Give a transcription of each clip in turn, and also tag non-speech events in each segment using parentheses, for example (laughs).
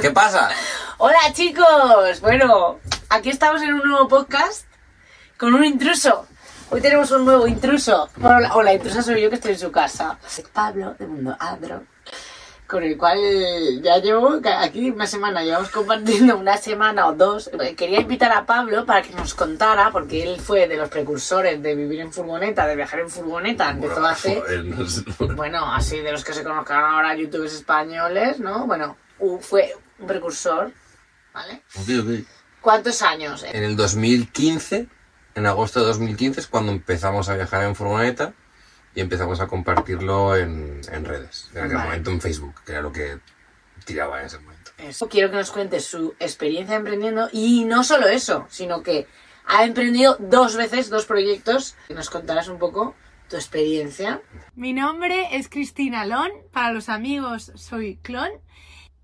¿Qué pasa? Hola chicos, bueno, aquí estamos en un nuevo podcast con un intruso. Hoy tenemos un nuevo intruso. Bueno, la, o la intrusa soy yo que estoy en su casa. Pablo de Mundo Adro, con el cual ya llevo aquí una semana, llevamos compartiendo una semana o dos. Quería invitar a Pablo para que nos contara, porque él fue de los precursores de vivir en furgoneta, de viajar en furgoneta, empezó hace... Joder, no sé. Bueno, así de los que se conozcan ahora youtubers españoles, ¿no? Bueno, fue un precursor, ¿vale? Ok, ok. ¿Cuántos años? En el 2015, en agosto de 2015, es cuando empezamos a viajar en furgoneta y empezamos a compartirlo en, en redes. En aquel Vale. momento en Facebook, que era lo que tiraba en ese momento. Eso. Quiero que nos cuente su experiencia emprendiendo y no solo eso, sino que ha emprendido dos veces dos proyectos. Que nos contarás un poco tu experiencia. Mi nombre es Cristina Lon, para los amigos soy Clon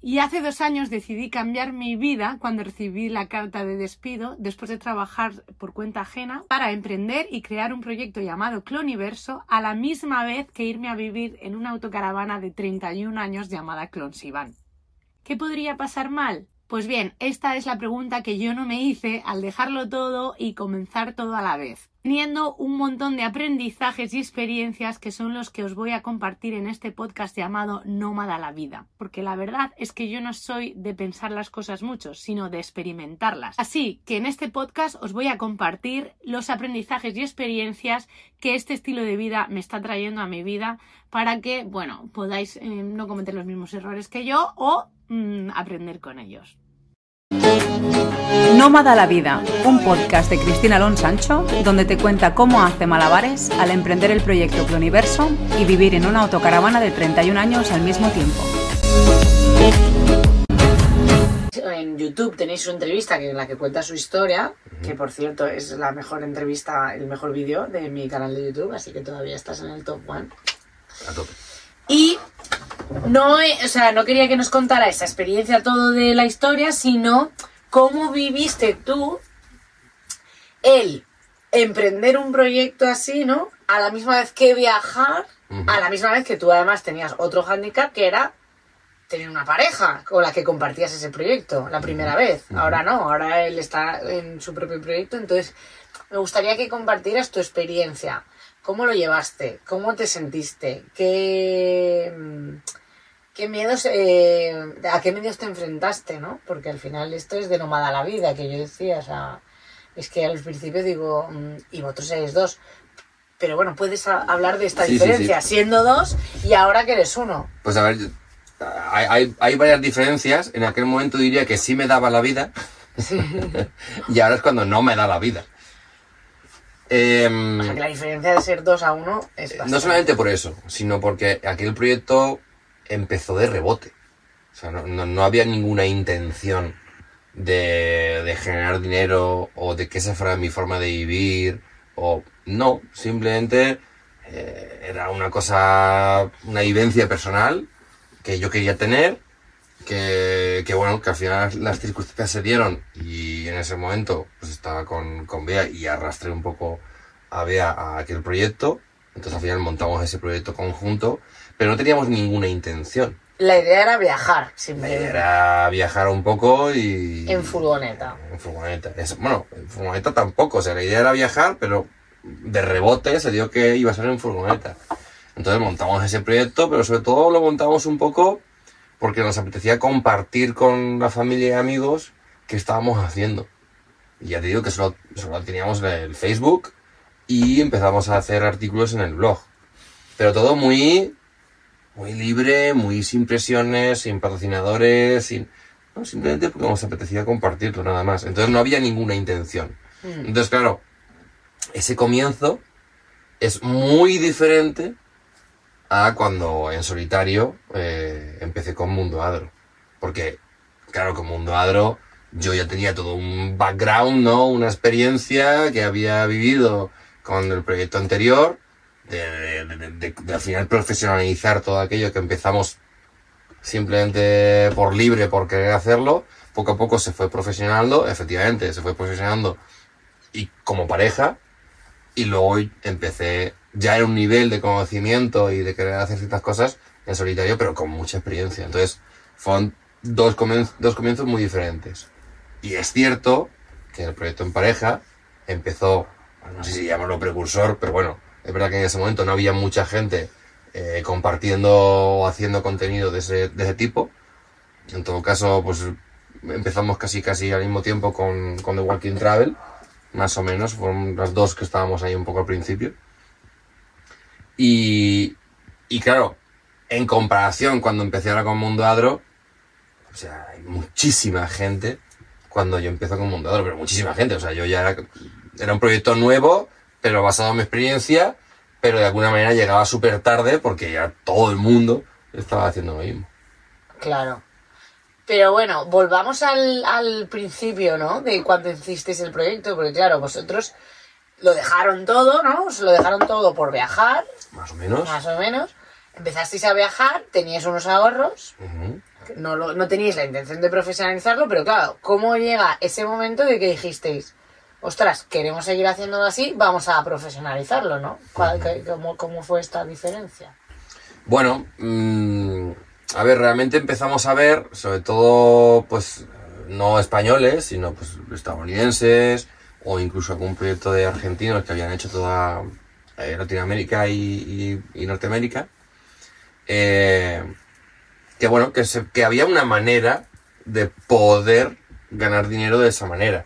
y hace dos años decidí cambiar mi vida cuando recibí la carta de despido después de trabajar por cuenta ajena para emprender y crear un proyecto llamado Cloniverso a la misma vez que irme a vivir en una autocaravana de 31 años llamada Clonsivan. ¿Qué podría pasar mal? Pues bien, esta es la pregunta que yo no me hice al dejarlo todo y comenzar todo a la vez, teniendo un montón de aprendizajes y experiencias que son los que os voy a compartir en este podcast llamado Nómada la vida, porque la verdad es que yo no soy de pensar las cosas mucho, sino de experimentarlas. Así que en este podcast os voy a compartir los aprendizajes y experiencias que este estilo de vida me está trayendo a mi vida para que, bueno, podáis eh, no cometer los mismos errores que yo o mm, aprender con ellos. Nómada la Vida, un podcast de Cristina Alonso Sancho, donde te cuenta cómo hace malabares al emprender el proyecto Cloniverso y vivir en una autocaravana de 31 años al mismo tiempo. En YouTube tenéis su entrevista que- en la que cuenta su historia, que por cierto es la mejor entrevista, el mejor vídeo de mi canal de YouTube, así que todavía estás en el top one. A tope. Y no, o sea, no quería que nos contara esa experiencia todo de la historia, sino cómo viviste tú el emprender un proyecto así, ¿no? A la misma vez que viajar, a la misma vez que tú además tenías otro hándicap que era tener una pareja con la que compartías ese proyecto la primera vez. Ahora no, ahora él está en su propio proyecto, entonces me gustaría que compartieras tu experiencia. ¿Cómo lo llevaste? ¿Cómo te sentiste? ¿Qué, mm, qué miedos, eh, a qué miedos te enfrentaste, no? Porque al final esto es de nómada la vida, que yo decía, o sea, es que al principio digo, mm, y vosotros eres dos, pero bueno, puedes hablar de esta Sí, diferencia, sí. siendo dos y ahora que eres uno. Pues a ver, yo- hay, hay, hay varias diferencias. En aquel momento diría que sí me daba la vida. (laughs) y ahora es cuando no me da la vida. Em, O sea, que la diferencia de ser dos a uno es bastante. No solamente por eso, sino porque aquel proyecto empezó de rebote. O sea, no, no- no había ninguna intención de, de generar dinero o de que esa fuera mi forma de vivir. O no, simplemente eh, era una cosa, una vivencia personal que yo quería tener. Que, que bueno, que al final las circunstancias se dieron y en ese momento pues estaba con, con Bea y arrastré un poco a Bea a aquel proyecto. Entonces al final montamos ese proyecto conjunto, pero no teníamos ninguna intención. La idea era viajar, simplemente. era viajar un poco y... En furgoneta. En furgoneta. Es- bueno, en furgoneta tampoco. O sea, la idea era viajar, pero de rebote se dio que iba a ser en furgoneta. Entonces montamos ese proyecto, pero sobre todo lo montamos un poco porque nos apetecía compartir con la familia y amigos qué estábamos haciendo. Y ya te digo que solo, solo teníamos el Facebook y empezamos a hacer artículos en el blog. Pero todo muy, muy libre, muy sin presiones, sin patrocinadores, sin... No, simplemente porque nos apetecía compartirlo nada más. Entonces no había ninguna intención. Mm. Entonces, claro, ese comienzo es muy diferente a cuando en solitario eh, empecé con Mundo Adro. Porque, claro, con Mundo Adro yo ya tenía todo un background, ¿no? Una experiencia que había vivido con el proyecto anterior, de, de- de- de- al final profesionalizar todo aquello que empezamos simplemente por libre, por querer hacerlo. Poco a poco se fue profesionando, efectivamente, se fue profesionando y como pareja. Y luego empecé ya en un nivel de conocimiento y de querer hacer ciertas cosas en solitario, pero con mucha experiencia. Entonces, fueron dos, dos comienzos muy diferentes. Y es cierto que el proyecto en pareja empezó, no sé si llamarlo precursor, pero bueno, es verdad que en ese momento no había mucha gente eh, compartiendo o haciendo contenido de ese, de ese tipo. En todo caso, pues empezamos casi casi al mismo tiempo con, con The Walking Travel, más o menos, fueron las dos que estábamos ahí un poco al principio. Y, y claro, en comparación cuando empecé ahora con Mundo Adro, o sea, hay muchísima gente cuando yo empecé con Mundo Adro, pero muchísima gente, o sea, yo ya era un proyecto nuevo, pero basado en mi experiencia, pero de alguna manera llegaba súper tarde porque ya todo el mundo estaba haciendo lo mismo. Claro. Pero bueno, volvamos al, al principio, ¿no? De cuando hicisteis el proyecto, porque claro, vosotros lo dejaron todo, ¿no? Os lo dejaron todo por viajar, Más o menos. más o menos. Empezasteis a viajar, teníais unos ahorros, no, lo, no teníais la intención de profesionalizarlo, pero claro, ¿cómo llega ese momento de que dijisteis, ostras, queremos seguir haciéndolo así, vamos a profesionalizarlo, ¿no? ¿Cuál- qué- cómo, ¿Cómo fue esta diferencia? Bueno, mm, a ver, realmente empezamos a ver, sobre todo, pues, no españoles, sino pues estadounidenses, o incluso algún proyecto de argentinos que habían hecho toda eh, Latinoamérica y, y- y Norteamérica. Eh, que bueno, que, se- que había una manera de poder ganar dinero de esa manera.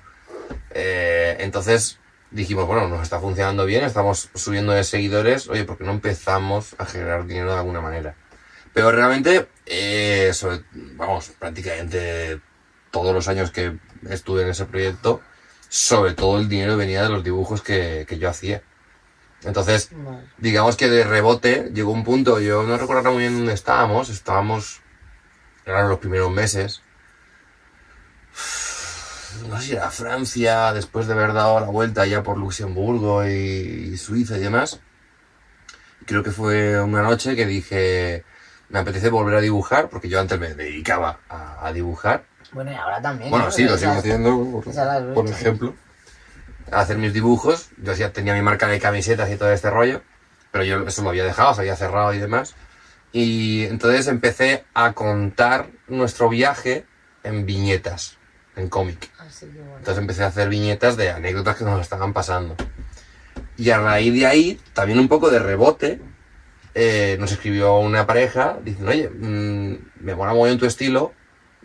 Eh, entonces dijimos, bueno, nos está funcionando bien, estamos subiendo de seguidores, oye, ¿por qué no empezamos a generar dinero de alguna manera? Pero realmente, eh, sobre- vamos, prácticamente todos los años que estuve en ese proyecto, sobre todo el dinero venía de los dibujos que, que yo hacía. Entonces, Vale. digamos que de rebote llegó un punto, yo no recuerdo muy bien dónde estábamos, estábamos, eran los primeros meses, no sé si era Francia, después de haber dado la vuelta ya por Luxemburgo y, y Suiza y demás. Creo que fue una noche que dije, me apetece volver a dibujar, porque yo antes me dedicaba a, a dibujar. Bueno, y ahora también. Bueno, ¿no? sí, lo sigo haciendo, por, ya por ejemplo. A hacer mis dibujos. Yo hacía, tenía mi marca de camisetas y todo este rollo, pero yo eso lo había dejado, se había cerrado y demás. Y entonces empecé a contar nuestro viaje en viñetas, en cómic. Entonces empecé a hacer viñetas de anécdotas que nos estaban pasando. Y a raíz de ahí, también un poco de rebote, eh, nos escribió una pareja diciendo, oye, mm, me mola muy en tu estilo,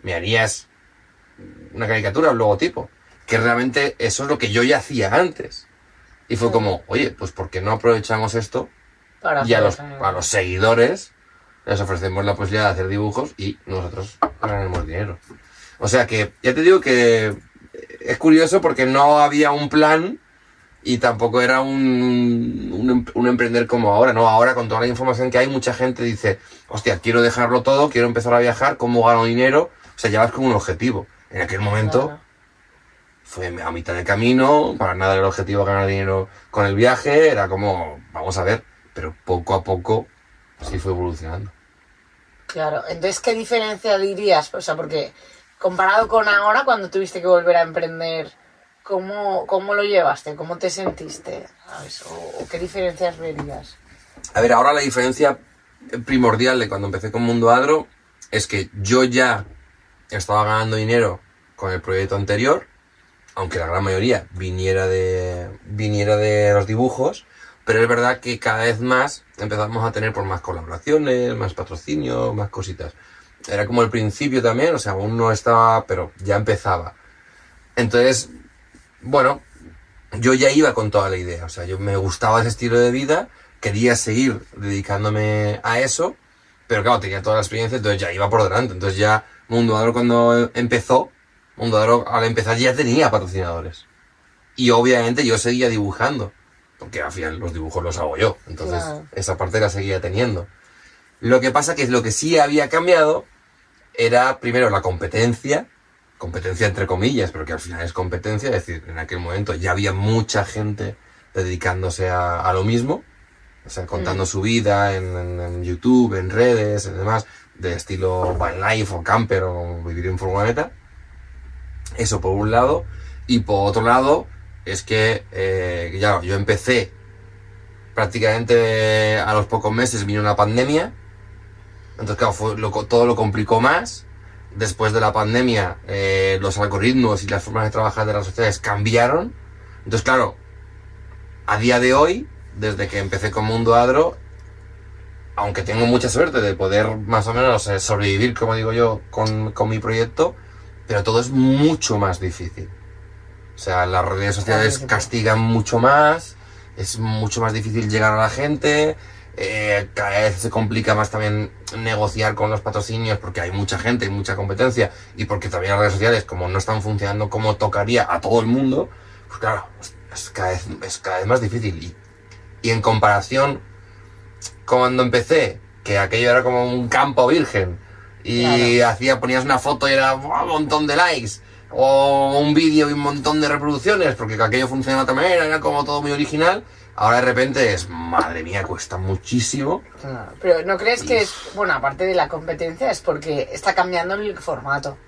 me harías una caricatura, un logotipo. Que realmente eso es lo que yo ya hacía antes. Y fue como, oye, pues ¿por qué no aprovechamos esto Para y a los, a los seguidores les ofrecemos la posibilidad de hacer dibujos y nosotros ganaremos dinero. O sea que, ya te digo que es curioso porque no había un plan y tampoco era un, un, em- un emprender como ahora, ¿no? Ahora con toda la información que hay, mucha gente dice, hostia, quiero dejarlo todo, quiero empezar a viajar, ¿cómo gano dinero? O sea, ya vas con un objetivo. En aquel momento Claro. fue a mitad de camino, para nada el objetivo ganar dinero con el viaje, era como, vamos a ver, pero poco a poco sí fue evolucionando. Claro, entonces, ¿qué diferencia dirías? O sea, porque comparado con ahora, cuando tuviste que volver a emprender, ¿cómo, cómo lo llevaste? ¿Cómo te sentiste? ¿O, qué diferencias verías? A ver, ahora la diferencia primordial de cuando empecé con Mundo Adro es que yo ya estaba ganando dinero con el proyecto anterior, aunque la gran mayoría viniera de, viniera de los dibujos, pero es verdad que cada vez más empezamos a tener por más colaboraciones, más patrocinio, más cositas. Era como el principio también, o sea, aún no estaba, pero ya empezaba. Entonces, bueno, yo ya iba con toda la idea, o sea, yo me gustaba ese estilo de vida, quería seguir dedicándome a eso, pero claro, tenía toda la experiencia, entonces ya iba por delante. Entonces ya Mundo Adro cuando empezó, Mundo Adro al empezar ya tenía patrocinadores. Y obviamente yo seguía dibujando, porque al final los dibujos los hago yo, entonces Claro. esa parte la seguía teniendo. Lo que pasa que lo que sí había cambiado era primero la competencia, competencia entre comillas, pero que al final es competencia, es decir, en aquel momento ya había mucha gente dedicándose a, a lo mismo, o sea, contando su vida en, en- en YouTube, en redes, en demás, de estilo van life o camper o vivir en furgoneta. Eso por un lado. Y por otro lado, es que, eh, ya, yo empecé prácticamente a los pocos meses vino una pandemia. Entonces, claro, fue lo co- todo lo complicó más. después de la pandemia, eh, los algoritmos y las formas de trabajar de las sociedades cambiaron. Entonces, claro, a día de hoy, desde que empecé con Mundo Adro, aunque tengo mucha suerte de poder más o menos eh, sobrevivir, como digo yo, con, con mi proyecto, pero todo es mucho más difícil. O sea, las redes sociales castigan mucho más, es mucho más difícil llegar a la gente, eh, cada vez se complica más también negociar con los patrocinios porque hay mucha gente, hay mucha competencia y porque también las redes sociales, como no están funcionando como tocaría a todo el mundo, pues claro, es, cada, vez, es cada vez más difícil. Y, y en comparación cuando empecé, que aquello era como un campo virgen y hacía ponías una foto y era ¡buah! un montón de likes o un vídeo y un montón de reproducciones porque aquello funcionaba de otra manera, era como todo muy original. Ahora de repente es, madre mía, cuesta muchísimo. Claro, Pero ¿no crees que es, bueno, aparte de la competencia, es porque está cambiando el formato?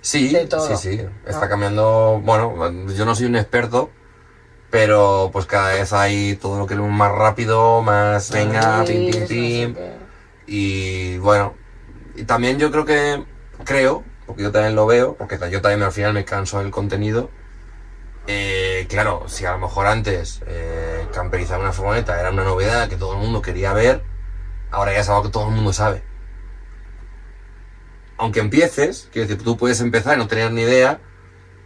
Sí, De todo, sí, sí. Está ¿no? cambiando. Bueno, yo no soy un experto, pero pues cada vez hay todo lo que es más rápido, más venga, pim, pim, Reels, no sé pim. Y bueno, y también yo creo que, creo, porque yo también lo veo, porque yo también al final me canso del contenido. Eh, claro, si a lo mejor antes eh, camperizar una furgoneta era una novedad que todo el mundo quería ver, ahora ya es algo que todo el mundo sabe. Aunque empieces, quiero decir, tú puedes empezar y no tener ni idea,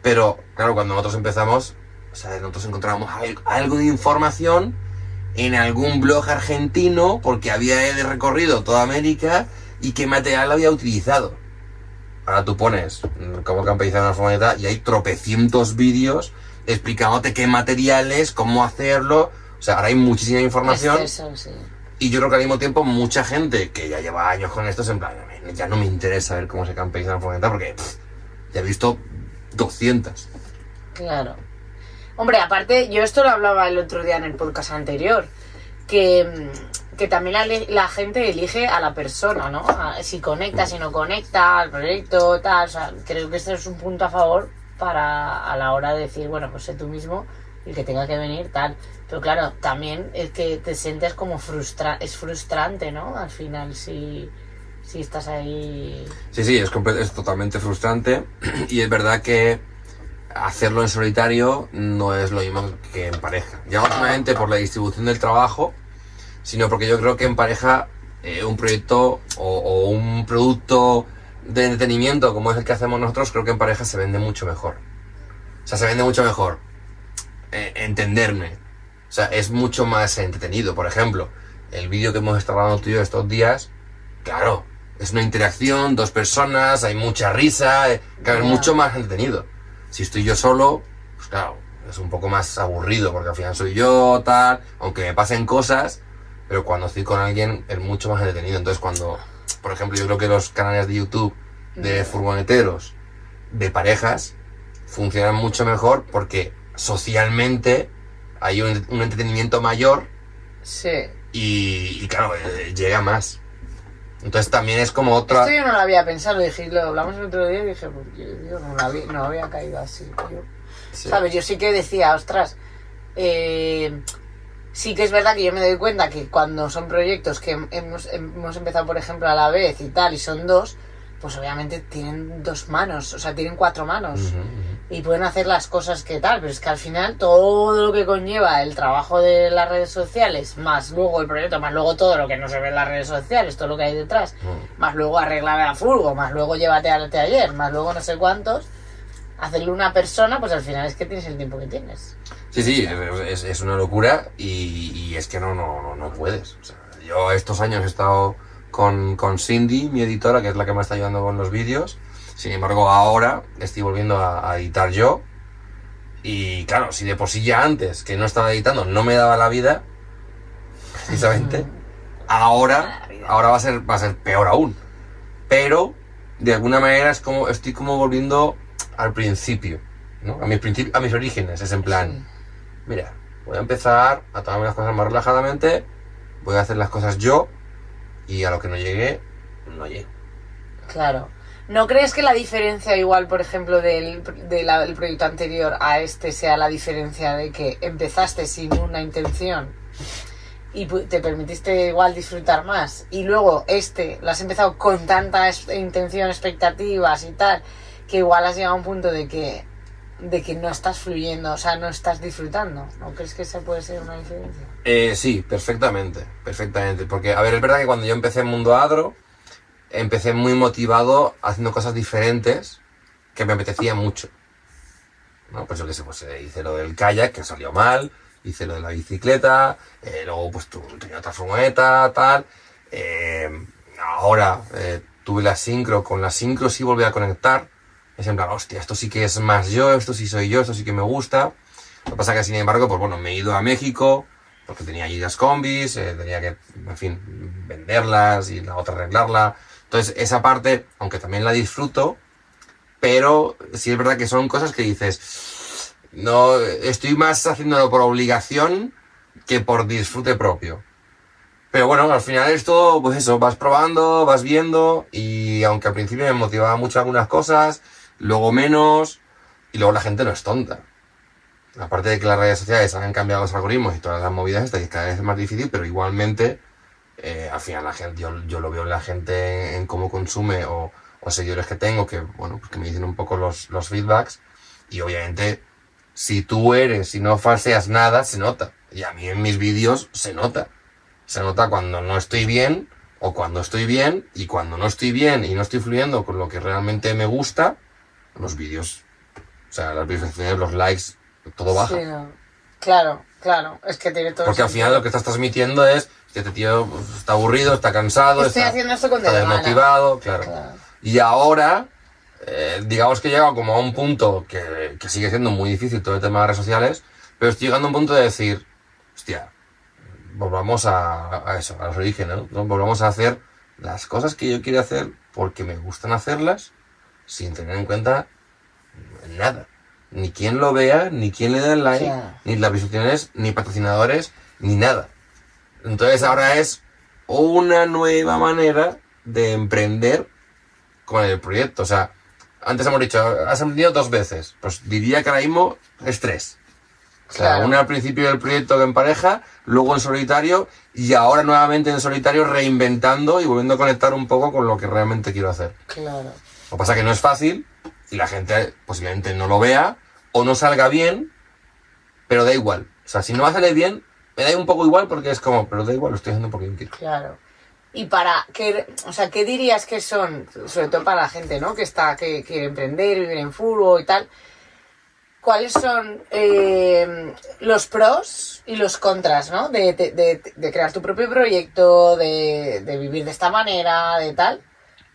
pero claro, cuando nosotros empezamos, o sea, nosotros encontrábamos al- algo de información en algún blog argentino porque había recorrido toda América y qué material había utilizado. Ahora tú pones mm, cómo camperizar una furgoneta y hay tropecientos vídeos explicándote qué materiales, cómo hacerlo. O sea, ahora hay muchísima información Exceso, sí. y yo creo que al mismo tiempo mucha gente que ya lleva años con esto es en plan, ya no me interesa ver cómo se camperiza una furgoneta porque pff, ya he visto 200. Claro. Hombre, aparte, yo esto lo hablaba el otro día en el podcast anterior, que, mm, que también la, la gente elige a la persona, ¿no? A- si conecta, si no conecta, al proyecto, tal. O sea, creo que este es un punto a favor para a la hora de decir, bueno, pues sé tú mismo y el que tenga que venir, tal. Pero claro, también es que te sientes como frustra es frustrante, ¿no? Al final, si, si estás ahí... Sí, sí, es, es totalmente frustrante (clears throat) y es verdad que hacerlo en solitario no es lo mismo que en pareja. Ya no solamente por la distribución del trabajo, sino porque yo creo que en pareja eh, un proyecto o un producto de entretenimiento como es el que hacemos nosotros, creo que en pareja se vende mucho mejor. O sea, se vende mucho mejor. Eh, entenderme. O sea, es mucho más entretenido. Por ejemplo, el vídeo que hemos estado grabando tú y yo estos días, claro, es una interacción, dos personas, hay mucha risa, eh, claro, es mucho más entretenido. Si estoy yo solo, pues claro, es un poco más aburrido porque al final soy yo, tal, aunque me pasen cosas, pero cuando estoy con alguien es mucho más entretenido. Entonces cuando, por ejemplo, yo creo que los canales de YouTube de furgoneteros, de parejas, funcionan mucho mejor porque socialmente hay un, un entretenimiento mayor Sí. y, y claro, eh, llega más. Entonces también es como otra... Esto yo no lo había pensado, dije, lo hablamos el otro día y dije, pues yo, no, había, no había caído así. Yo, Sí. ¿Sabes? Yo sí que decía, ostras, eh, sí que es verdad que yo me doy cuenta que cuando son proyectos que hemos, hemos empezado, por ejemplo, a la vez y tal, y son dos, pues obviamente tienen dos manos, o sea, tienen cuatro manos. Y pueden hacer las cosas que tal, pero es que al final todo lo que conlleva el trabajo de las redes sociales, más luego el proyecto, más luego todo lo que no se ve en las redes sociales, todo lo que hay detrás, Mm. más luego arreglar la furgo, más luego llévate al taller, más luego no sé cuántos, hacerle una persona, pues al final es que tienes el tiempo que tienes. Sí, sí, es, es una locura y, y es que no, no, no, no puedes. O sea, yo estos años he estado con, con Cindy, mi editora, que es la que me está ayudando con los vídeos. Sin embargo, ahora estoy volviendo a, a editar yo. Y claro, si de por sí ya antes, que no estaba editando, no me daba la vida, precisamente, (laughs) ahora, ahora va a ser, va a ser peor aún. Pero, de alguna manera, es como, estoy como volviendo al principio, ¿no? A mis, principi- a mis orígenes, es en plan, mira, voy a empezar a tomarme las cosas más relajadamente, voy a hacer las cosas yo, y a lo que no llegue, no llego. Claro. ¿No crees que la diferencia igual, por ejemplo, del, del proyecto anterior a este sea la diferencia de que empezaste sin una intención y te permitiste igual disfrutar más y luego este lo has empezado con tanta intención, expectativas y tal, que igual has llegado a un punto de que de que no estás fluyendo, o sea, no estás disfrutando. ¿No crees que esa puede ser una diferencia? Eh, sí, perfectamente, perfectamente. Porque, a ver, es verdad que cuando yo empecé en Mundo Adro, empecé muy motivado haciendo cosas diferentes que me apetecía mucho. ¿No? Pues yo qué sé, pues eh, hice lo del kayak, que salió mal, hice lo de la bicicleta, eh, luego pues tu, tenía otra furgoneta, tal. Eh, ahora tuve la sincro, con la sincro sí volví a conectar. Es en plan, hostia, esto sí que es más yo, esto sí soy yo, esto sí que me gusta. Lo que pasa que, sin embargo, pues bueno, me he ido a México, porque tenía allí las combis, eh, tenía que, en fin, venderlas y la otra arreglarla. Entonces, esa parte, aunque también la disfruto, pero sí es verdad que son cosas que dices, no, estoy más haciéndolo por obligación que por disfrute propio. Pero bueno, al final esto, pues eso, vas probando, vas viendo, y aunque al principio me motivaba mucho algunas cosas, luego menos, y luego la gente no es tonta. Aparte de que las redes sociales han cambiado los algoritmos y todas las movidas estas, y cada vez es más difícil, pero igualmente, eh, al final la gente, yo, yo lo veo en la gente en cómo consume o, o seguidores que tengo, que bueno, pues que me dicen un poco los, los feedbacks, y obviamente, si tú eres y no falseas nada, se nota. Y a mí en mis vídeos se nota. Se nota cuando no estoy bien o cuando estoy bien y cuando no estoy bien y no estoy fluyendo con lo que realmente me gusta, los vídeos, o sea, las visualizaciones, los likes, todo baja. Sí, no. Claro, claro, es que tiene todo Porque al final lo que estás transmitiendo es que este tío pues, está aburrido, está cansado, Estoy está, haciendo esto con está desmotivado, claro. Claro. Y ahora, eh, digamos que he llegado como a un punto que, que sigue siendo muy difícil todo el tema de redes sociales, pero estoy llegando a un punto de decir, hostia, volvamos a, a eso, a los orígenes, ¿no? Volvamos a hacer las cosas que yo quiero hacer porque me gustan hacerlas sin tener en cuenta nada. Ni quién lo vea, ni quién le dé el like, ni las visualizaciones, ni patrocinadores, ni nada. Entonces ahora es una nueva manera de emprender con el proyecto. O sea, antes hemos dicho, has emprendido dos veces. Pues diría que ahora mismo es tres. O sea, Claro. una al principio del proyecto en pareja, luego en solitario y ahora nuevamente en solitario reinventando y volviendo a conectar un poco con lo que realmente quiero hacer. Claro. Lo que pasa es que no es fácil y la gente posiblemente no lo vea o no salga bien, pero da igual. O sea, si no va a salir bien, me da un poco igual porque es como, pero da igual, lo estoy haciendo porque yo quiero. Claro. Y para qué, o sea, ¿qué dirías que son, sobre todo para la gente, ¿no? Que está, que quiere emprender, vivir en furbo y tal. ¿Cuáles son eh, los pros y los contras, ¿no? De, crear tu propio proyecto, de vivir de esta manera, de tal.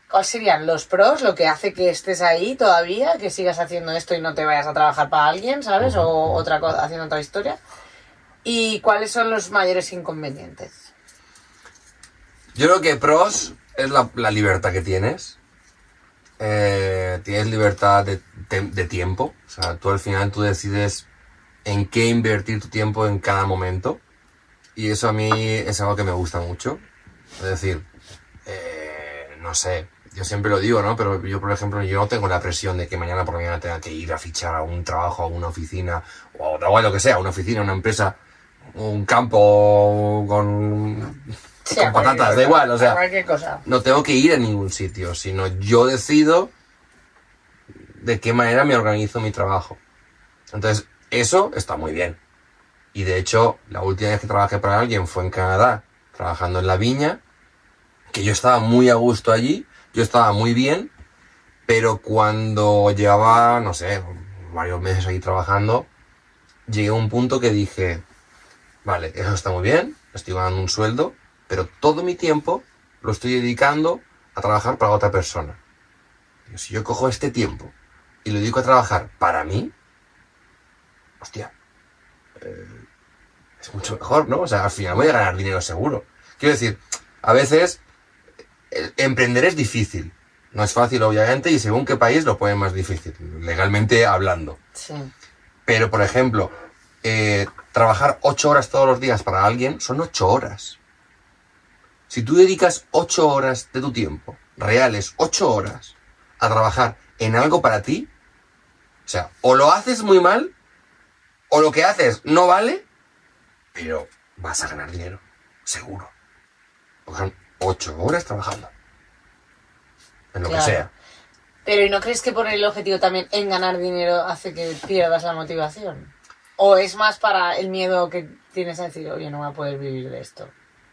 ¿Cuáles serían los pros, lo que hace que estés ahí todavía, que sigas haciendo esto y no te vayas a trabajar para alguien, ¿sabes? O otra cosa, haciendo otra historia. ¿Y cuáles son los mayores inconvenientes? Yo creo que pros es la, la libertad que tienes. Eh, tienes libertad de, de- de tiempo. O sea, tú al final tú decides en qué invertir tu tiempo en cada momento. Y eso a mí es algo que me gusta mucho. Es decir, eh, no sé, yo siempre lo digo, ¿no? Pero yo, por ejemplo, yo no tengo la presión de que mañana por la mañana tenga que ir a fichar a un trabajo, a una oficina, o igual lo que sea, una oficina, una empresa, un campo con, Sí, con a patatas, da igual, o a sea, Cualquier cosa. no tengo que ir a ningún sitio, sino yo decido de qué manera me organizo mi trabajo. Entonces, eso está muy bien. Y de hecho, la última vez que trabajé para alguien fue en Canadá, trabajando en la viña, que yo estaba muy a gusto allí, yo estaba muy bien, pero cuando llevaba, no sé, varios meses ahí trabajando, llegué a un punto que dije, vale, eso está muy bien, estoy ganando un sueldo, pero todo mi tiempo lo estoy dedicando a trabajar para otra persona. Si yo cojo este tiempo y lo dedico a trabajar para mí, hostia, eh, es mucho mejor, ¿no? O sea, al final voy a ganar dinero seguro. Quiero decir, a veces emprender es difícil. No es fácil, obviamente, y según qué país lo pone más difícil, legalmente hablando. Sí. Pero, por ejemplo, eh, trabajar ocho horas todos los días para alguien son ocho horas. Si tú dedicas ocho horas de tu tiempo, reales, ocho horas, a trabajar en algo para ti, o sea, o lo haces muy mal, o lo que haces no vale, pero vas a ganar dinero. seguro. Porque ocho horas trabajando. En lo Claro. que sea. Pero ¿y no crees que poner el objetivo también en ganar dinero hace que pierdas la motivación? ¿O es más para el miedo que tienes a decir, oye, no voy a poder vivir de esto?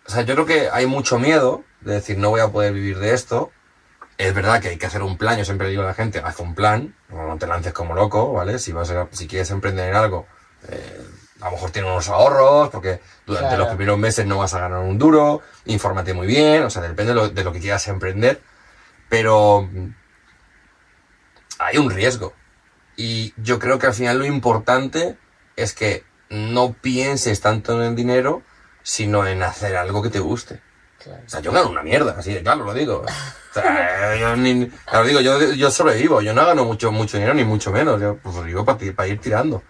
O sea, yo creo que hay mucho miedo de decir no voy a poder vivir de esto. Es verdad que hay que hacer un plan, yo siempre digo a la gente, haz un plan, no no te lances como loco, ¿vale? Si vas a, si quieres emprender en algo, eh, a lo mejor tienes unos ahorros, porque durante Claro. los primeros meses no vas a ganar un duro, infórmate muy bien, o sea, depende de lo, de lo que quieras emprender, pero hay un riesgo. Y yo creo que al final lo importante es que no pienses tanto en el dinero, sino en hacer algo que te guste. Claro. O sea, yo gano una mierda, así de claro lo digo. O sea, (laughs) yo ni, claro, digo, yo, yo sobrevivo, yo no gano mucho, mucho dinero, ni mucho menos, yo pues vivo para ir tirando.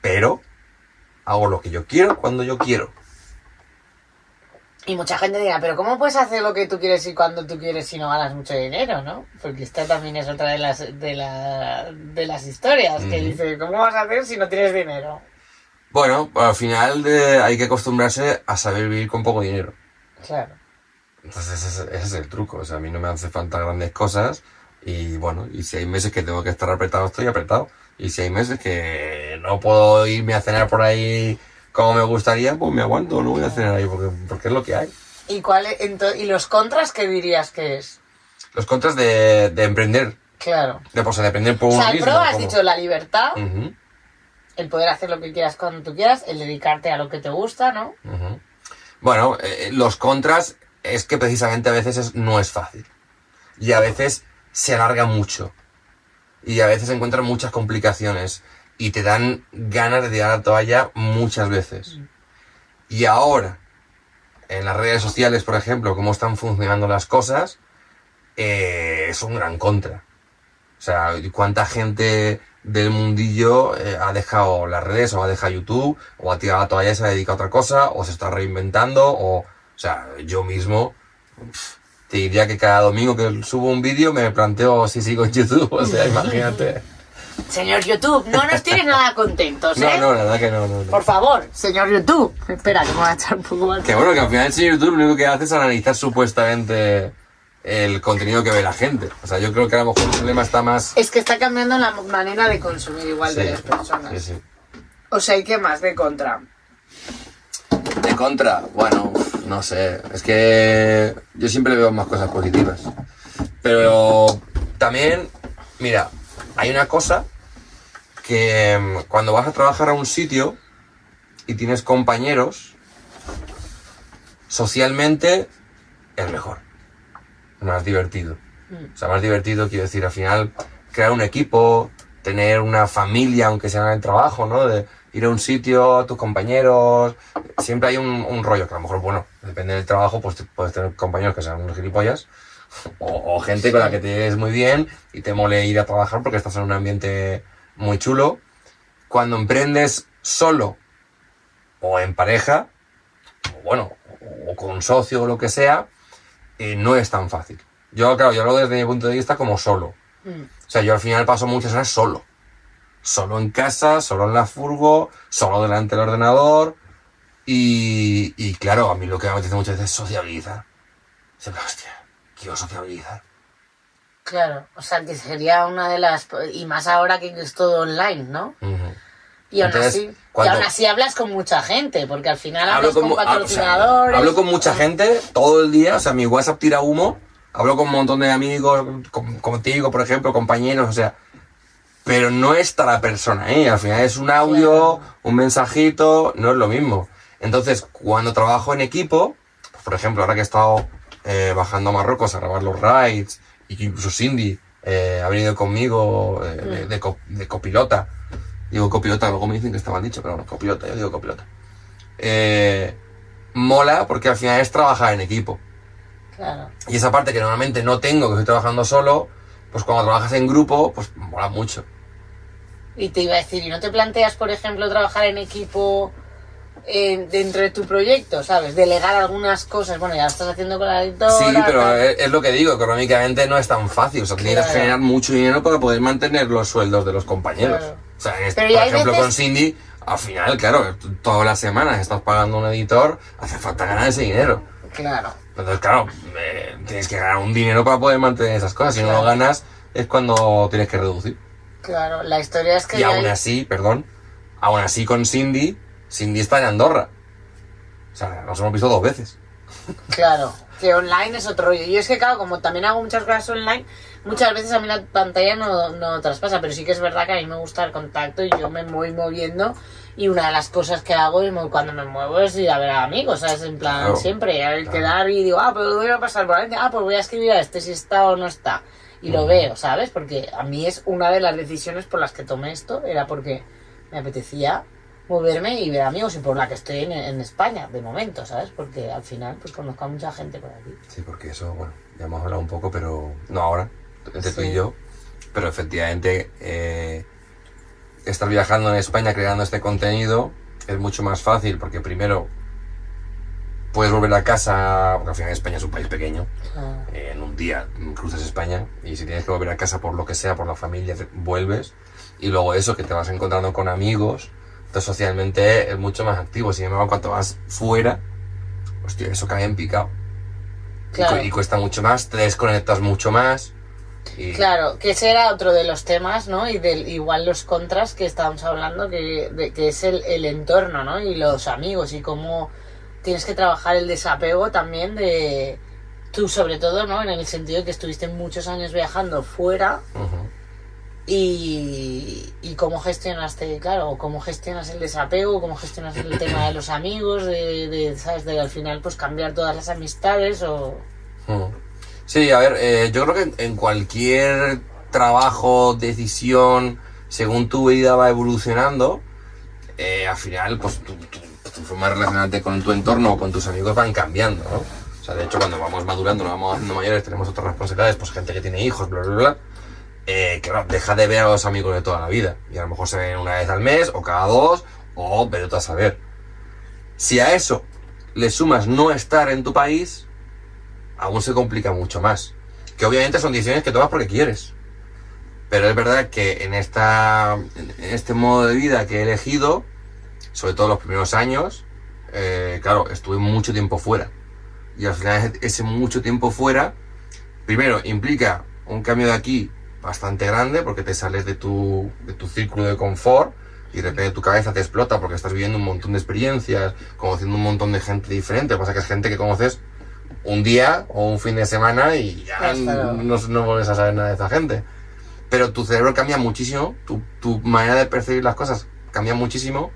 Pero hago lo que yo quiero cuando yo quiero. Y mucha gente dirá, pero ¿cómo puedes hacer lo que tú quieres y cuando tú quieres si no ganas mucho dinero, no? Porque esta también es otra de las, de la, de las historias, que dice, ¿cómo vas a hacer si no tienes dinero? Bueno, al final hay que acostumbrarse a saber vivir con poco dinero. Claro. Entonces ese, es- ese es el truco. O sea, a mí no me hace falta grandes cosas. Y bueno, y si hay meses que tengo que estar apretado, estoy apretado. Y si hay meses que no puedo irme a cenar por ahí como me gustaría, pues me aguanto, no voy a cenar ahí porque, porque es lo que hay. ¿Y, cuál es- ¿Y los contras qué dirías que es? Los contras de, de emprender, Claro. de, pues, de emprender por O sea, el mismo. has como- dicho la libertad, el poder hacer lo que quieras cuando tú quieras, el dedicarte a lo que te gusta, ¿no? ujú. Bueno, eh, los contras es que precisamente a veces es- no es fácil. Y a veces se alarga mucho. Y a veces encuentran muchas complicaciones. Y te dan ganas de tirar la toalla muchas veces. Y ahora, en las redes sociales, por ejemplo, cómo están funcionando las cosas, eh, es un gran contra. O sea, cuánta gente del mundillo eh, ha dejado las redes o ha dejado YouTube o ha tirado la toalla y se ha dedicado a otra cosa o se está reinventando o, o sea, yo mismo te diría que cada domingo que subo un vídeo me planteo si sigo en YouTube, o sea, imagínate. Señor YouTube, no nos tienes nada contentos, No, ¿eh? no, la verdad que no, no, no. Por favor, señor YouTube. Espera, que me voy a echar un poco más. Que bueno, que al final el señor YouTube lo único que hace es analizar supuestamente el contenido que ve la gente. O sea, yo creo que a lo mejor el problema está más... Es que está cambiando la manera de consumir igual de las personas. sí, sí. O sea, ¿y qué más de contra? De contra, bueno, no sé. Es que yo siempre veo más cosas positivas. Pero también, mira, hay una cosa que mm, cuando vas a trabajar a un sitio y tienes compañeros, socialmente es mejor. Más divertido. O sea, más divertido, quiero decir, al final, crear un equipo, tener una familia, aunque sea en el trabajo, ¿no? De ir a un sitio, tus compañeros, siempre hay un, un rollo, que a lo mejor, bueno, depende del trabajo, pues puedes tener compañeros que sean unos gilipollas, o, o gente con la que te lleves muy bien y te mole ir a trabajar porque estás en un ambiente muy chulo. Cuando emprendes solo o en pareja, o bueno, o, o con un socio o lo que sea, eh, no es tan fácil. Yo, claro, yo hablo desde mi punto de vista como solo. Mm. O sea, yo al final paso muchas horas solo. Solo en casa, solo en la furgo, solo delante del ordenador. Y, y claro, a mí lo que me apetece muchas veces es sociabilizar. Siempre, hostia, quiero sociabilizar. Claro, o sea, que sería una de las... Y más ahora que es todo online, ¿no? Ujú. Y aún, Entonces, así, y aún así hablas con mucha gente, porque al final Hablo hablas con, con, mu- ah, o sea, patrocinadores... hablo con mucha gente todo el día, o sea, mi WhatsApp tira humo, hablo con un montón de amigos, con- contigo, por ejemplo, compañeros, o sea, pero no está la persona ahí, al final es un audio, un mensajito, no es lo mismo. Entonces, cuando trabajo en equipo, pues, por ejemplo, ahora que he estado eh, bajando a Marruecos a grabar los rides, y que incluso Cindy eh, ha venido conmigo eh, de, de co- de copilota, digo copilota, luego me dicen que está mal dicho, pero no, copilota, yo digo copilota. Eh, mola porque al final es trabajar en equipo. Claro. Y esa parte que normalmente no tengo, que estoy trabajando solo, pues cuando trabajas en grupo, pues mola mucho. Y te iba a decir, ¿y no te planteas, por ejemplo, trabajar en equipo eh, dentro de tu proyecto, ¿sabes? Delegar algunas cosas. Bueno, ya lo estás haciendo con la editora. Sí, pero es, es lo que digo, económicamente no es tan fácil. O sea, tienes que generar mucho dinero para poder mantener los sueldos de los compañeros. Claro. O sea, en este- por ejemplo, veces- con Cindy, al final, claro, todas las semanas estás pagando un editor, hace falta ganar ese dinero. Claro. Entonces, claro, eh, tienes que ganar un dinero para poder mantener esas cosas. Si no lo ganas, es cuando tienes que reducir. Claro, la historia es que... Y aún hay- así, perdón, aún así con Cindy, Cindy está en Andorra. O sea, nos hemos visto dos veces. Claro, que online es otro rollo. Y es que, claro, como también hago muchas cosas online, muchas veces a mí la pantalla no, no traspasa, pero sí que es verdad que a mí me gusta el contacto y yo me voy moviendo. Y una de las cosas que hago cuando me muevo es ir a ver a amigos, ¿sabes? En plan, Claro, siempre, al claro. quedar y digo, ah, pues voy a pasar por ahí, ah, pues voy a escribir a este si está o no está. Y lo veo, ¿sabes? Porque a mí es una de las decisiones por las que tomé esto, era porque me apetecía moverme y ver amigos y por la que estoy en, en España de momento, ¿sabes? Porque al final pues conozco a mucha gente por aquí. Sí, porque eso, bueno, ya hemos hablado un poco, pero no ahora, entre tú Sí. y yo. Pero efectivamente, eh, estar viajando en España creando este contenido es mucho más fácil porque primero puedes volver a casa, porque al final España es un país pequeño, Ah, eh, en un día cruzas España y si tienes que volver a casa por lo que sea, por la familia, te- vuelves. Y luego eso, que te vas encontrando con amigos, entonces socialmente es mucho más activo. Sin embargo, cuando vas fuera, hostia, eso cae en picado. Y cu- Claro. Y, cuesta mucho más, te desconectas mucho más. Y, Claro, que ese era otro de los temas, ¿no? Y del, igual los contras que estábamos hablando, que, de, que es el, el entorno, ¿no? Y los amigos y cómo tienes que trabajar el desapego también de tú sobre todo, ¿no? En el sentido de que estuviste muchos años viajando fuera y, y cómo gestionaste, claro, cómo gestionas el desapego, cómo gestionas el tema de los amigos, de, de, ¿sabes? De al final pues cambiar todas las amistades o... Sí, a ver, eh, yo creo que en cualquier trabajo, decisión, según tu vida va evolucionando, eh, al final, pues tu forma de con tu entorno o con tus amigos van cambiando, ¿no? O sea, de hecho, cuando vamos madurando, nos vamos haciendo mayores, tenemos otras responsabilidades, pues gente que tiene hijos, bla, bla, bla. Eh, claro, deja de ver a los amigos de toda la vida. Y a lo mejor se ven una vez al mes, o cada dos, o pero a saber. Si a eso le sumas no estar en tu país, aún se complica mucho más. Que obviamente son decisiones que tomas porque quieres. Pero es verdad que en, esta, en este modo de vida que he elegido, sobre todo los primeros años, eh, claro, estuve mucho tiempo fuera. Y al final ese- mucho tiempo fuera, primero implica un cambio de aquí bastante grande porque te sales de tu, de tu círculo de confort y de repente tu cabeza te explota porque estás viviendo un montón de experiencias, conociendo un montón de gente diferente. Lo que pasa es que es gente que conoces un día o un fin de semana y ya no, no vuelves a saber nada de esa gente. Pero tu cerebro cambia muchísimo, tu, tu manera de percibir las cosas cambia muchísimo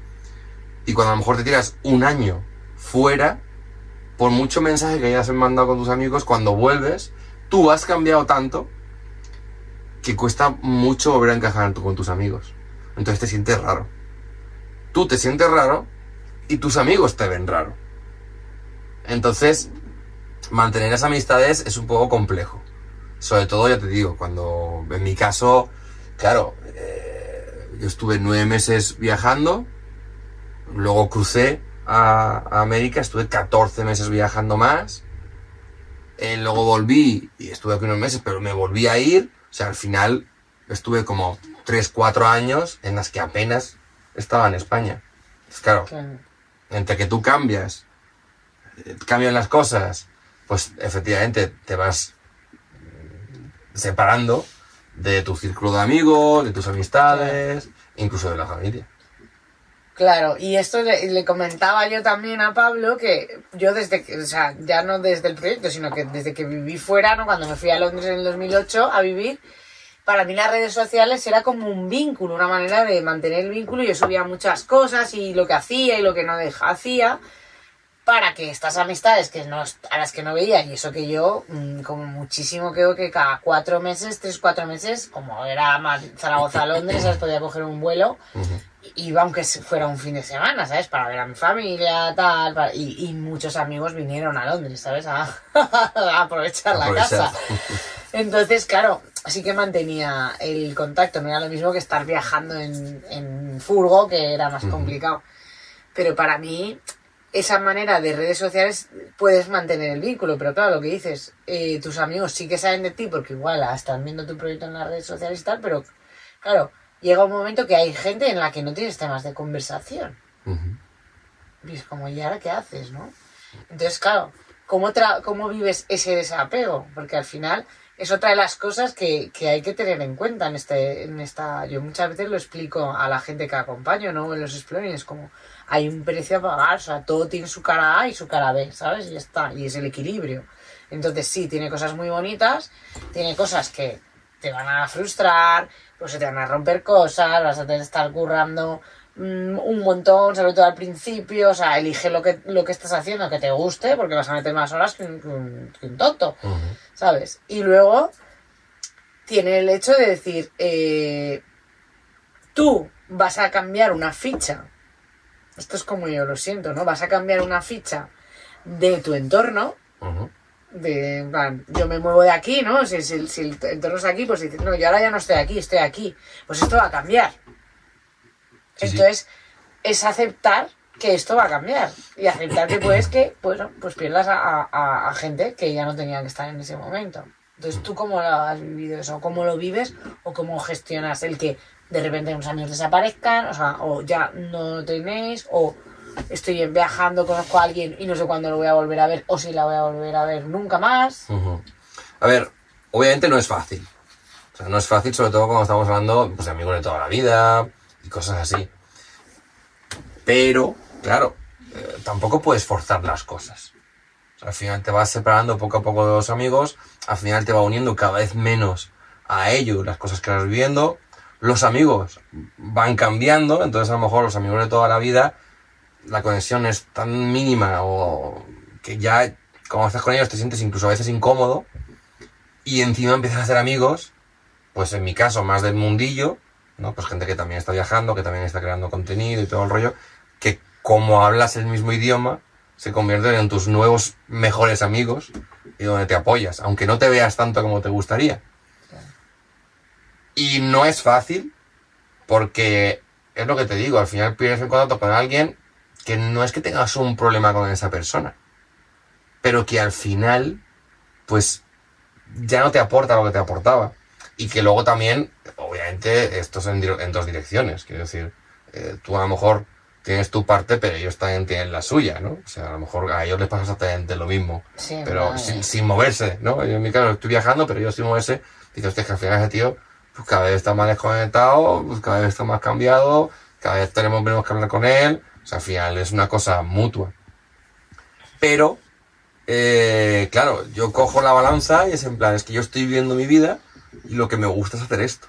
y cuando a lo mejor te tiras un año fuera, por mucho mensaje que hayas mandado con tus amigos, cuando vuelves, tú has cambiado tanto que cuesta mucho volver a encajar con tus amigos. Entonces te sientes raro. Tú te sientes raro y tus amigos te ven raro. Entonces, mantener esas amistades es un poco complejo. Sobre todo, ya te digo, cuando en mi caso, claro, eh, yo estuve nueve meses viajando, luego crucé a, a América, estuve 14 meses viajando más, eh, luego volví y estuve aquí unos meses, pero me volví a ir, o sea, al final estuve como 3, 4 años en las que apenas estaba en España. Pues claro, que- entre que tú cambias, eh, cambian las cosas, pues efectivamente te vas mm, separando de tu círculo de amigos, de tus amistades, incluso de la familia. Claro, y esto le, comentaba yo también a Pablo que yo desde que, o sea, ya no desde el proyecto, sino que desde que viví fuera, ¿no? Cuando me fui a Londres en el 2008 a vivir, para mí las redes sociales era como un vínculo, una manera de mantener el vínculo. Yo subía muchas cosas y lo que hacía y lo que no hacía para que estas amistades que no, a las que no veía, y eso que yo, mm, como muchísimo creo que cada cuatro meses, tres, cuatro meses, como era más Zaragoza a Londres, ¿sabes? podía coger un vuelo, iba aunque fuera un fin de semana, ¿sabes? Para ver a mi familia, tal, para- y, y muchos amigos vinieron a Londres, ¿sabes? A, (laughs) a aprovechar la Aprovechar. casa. Entonces, claro, sí que mantenía el contacto, no era lo mismo que estar viajando en, en furgo, que era más complicado. Pero para mí, esa manera de redes sociales puedes mantener el vínculo, pero claro, lo que dices, eh, tus amigos sí que saben de ti porque igual están viendo tu proyecto en las redes sociales y tal, pero claro, llega un momento que hay gente en la que no tienes temas de conversación. Ujú. Y es como, ¿y ahora qué haces, no? Entonces, claro, ¿cómo, tra- cómo vives ese desapego? Porque al final es otra de las cosas que, que hay que tener en cuenta en este en esta yo muchas veces lo explico a la gente que acompaño no en los exploring es como hay un precio a pagar o sea todo tiene su cara A y su cara B sabes y ya está y es el equilibrio entonces sí tiene cosas muy bonitas tiene cosas que te van a frustrar pues se te van a romper cosas vas a tener que estar currando mm, un montón, sobre todo al principio, o sea, elige lo que, lo que estás haciendo que te guste, porque vas a meter más horas que un, que un- que un tonto. ¿sabes? Y luego tiene el hecho de decir, eh, tú vas a cambiar una ficha, esto es como yo lo siento, ¿no? Vas a cambiar una ficha de tu entorno, de, en plan, yo me muevo de aquí, ¿no? Si, si- si el entorno es aquí, pues dices, no, yo ahora ya no estoy aquí, estoy aquí. Pues esto va a cambiar. Sí, sí. Entonces, es aceptar que esto va a cambiar. Y aceptar que puedes que, bueno, pues pierdas a, a- a gente que ya no tenía que estar en ese momento. Entonces, ¿tú cómo lo has vivido eso? ¿Cómo lo vives? ¿O cómo gestionas el que de repente unos amigos desaparezcan? O sea, ya no tenéis, o estoy viajando, conozco a alguien y no sé cuándo lo voy a volver a ver, o si la voy a volver a ver nunca más. A ver, obviamente no es fácil. No es fácil, sobre todo cuando estamos hablando pues, de amigos de toda la vida y cosas así. Pero, claro, eh, tampoco puedes forzar las cosas. Al final te vas separando poco a poco de los amigos, al final te va uniendo cada vez menos a ellos las cosas que vas viviendo. Los amigos van cambiando, entonces a lo mejor los amigos de toda la vida, la conexión es tan mínima o que ya cuando estás con ellos te sientes incluso a veces incómodo y encima empiezas a hacer amigos, pues en mi caso más del mundillo, ¿no? Pues gente que también está viajando, que también está creando contenido y todo el rollo, que como hablas el mismo idioma, se convierten en tus nuevos mejores amigos y donde te apoyas, aunque no te veas tanto como te gustaría. Y no es fácil, porque es lo que te digo, al final pierdes el contacto con alguien que no es que tengas un problema con esa persona, pero que al final, pues, ya no te aporta lo que te aportaba. Y que luego también, obviamente, esto es en, dos direcciones. Quiero decir, eh, tú a lo mejor tienes tu parte, pero ellos también tienen la suya, ¿no? O sea, a lo mejor a ellos les pasa exactamente lo mismo. Sí, pero sin, sin moverse, ¿no? Yo en mi caso estoy viajando, pero ellos sin moverse, dices, que al final ese tío, pues cada vez está más desconectado, pues cada vez está más cambiado, cada vez tenemos menos que hablar con él. O sea, al final es una cosa mutua. Pero, eh, claro, yo cojo la balanza y es en plan, es que yo estoy viviendo mi vida y lo que me gusta es hacer esto.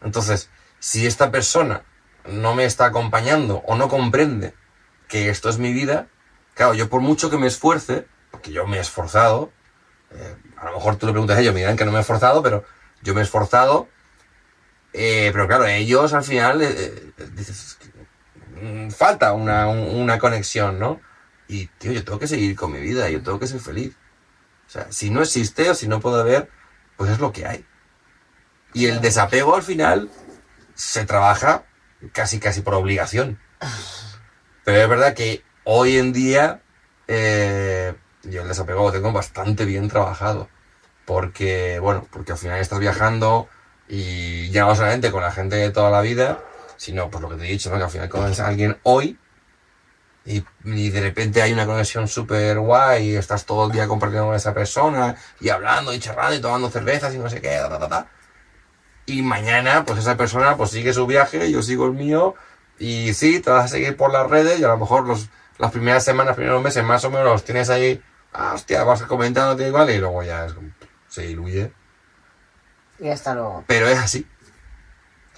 Entonces, si esta persona no me está acompañando o no comprende que esto es mi vida, claro, yo por mucho que me esfuerce, porque yo me he esforzado, eh, a lo mejor tú le preguntas a ellos, me que no me he esforzado, pero yo me he esforzado, eh, pero claro, ellos al final eh, eh, dices, mm, falta una, un- una conexión, ¿no? Y, tío, yo tengo que seguir con mi vida, yo tengo que ser feliz. O sea, si no existe o si no puedo ver, pues es lo que hay. Y el desapego al final se trabaja casi casi por obligación. Pero es verdad que hoy en día eh, yo el desapego lo tengo bastante bien trabajado. Porque, bueno, porque al final estás viajando y ya no solamente con la gente de toda la vida, sino por lo que te he dicho, ¿no? que al final conoces a alguien hoy y, y de repente hay una conexión súper guay y estás todo el día compartiendo con esa persona y hablando y charlando y tomando cervezas y no sé qué, ta, ta, ta. Y mañana, pues esa persona pues sigue su viaje, yo sigo el mío y sí, te vas a seguir por las redes y a lo mejor los, las primeras semanas, primeros meses más o menos los tienes ahí, ah, hostia, vas comentando igual y luego ya es como, se diluye. Y hasta luego. Pero es así.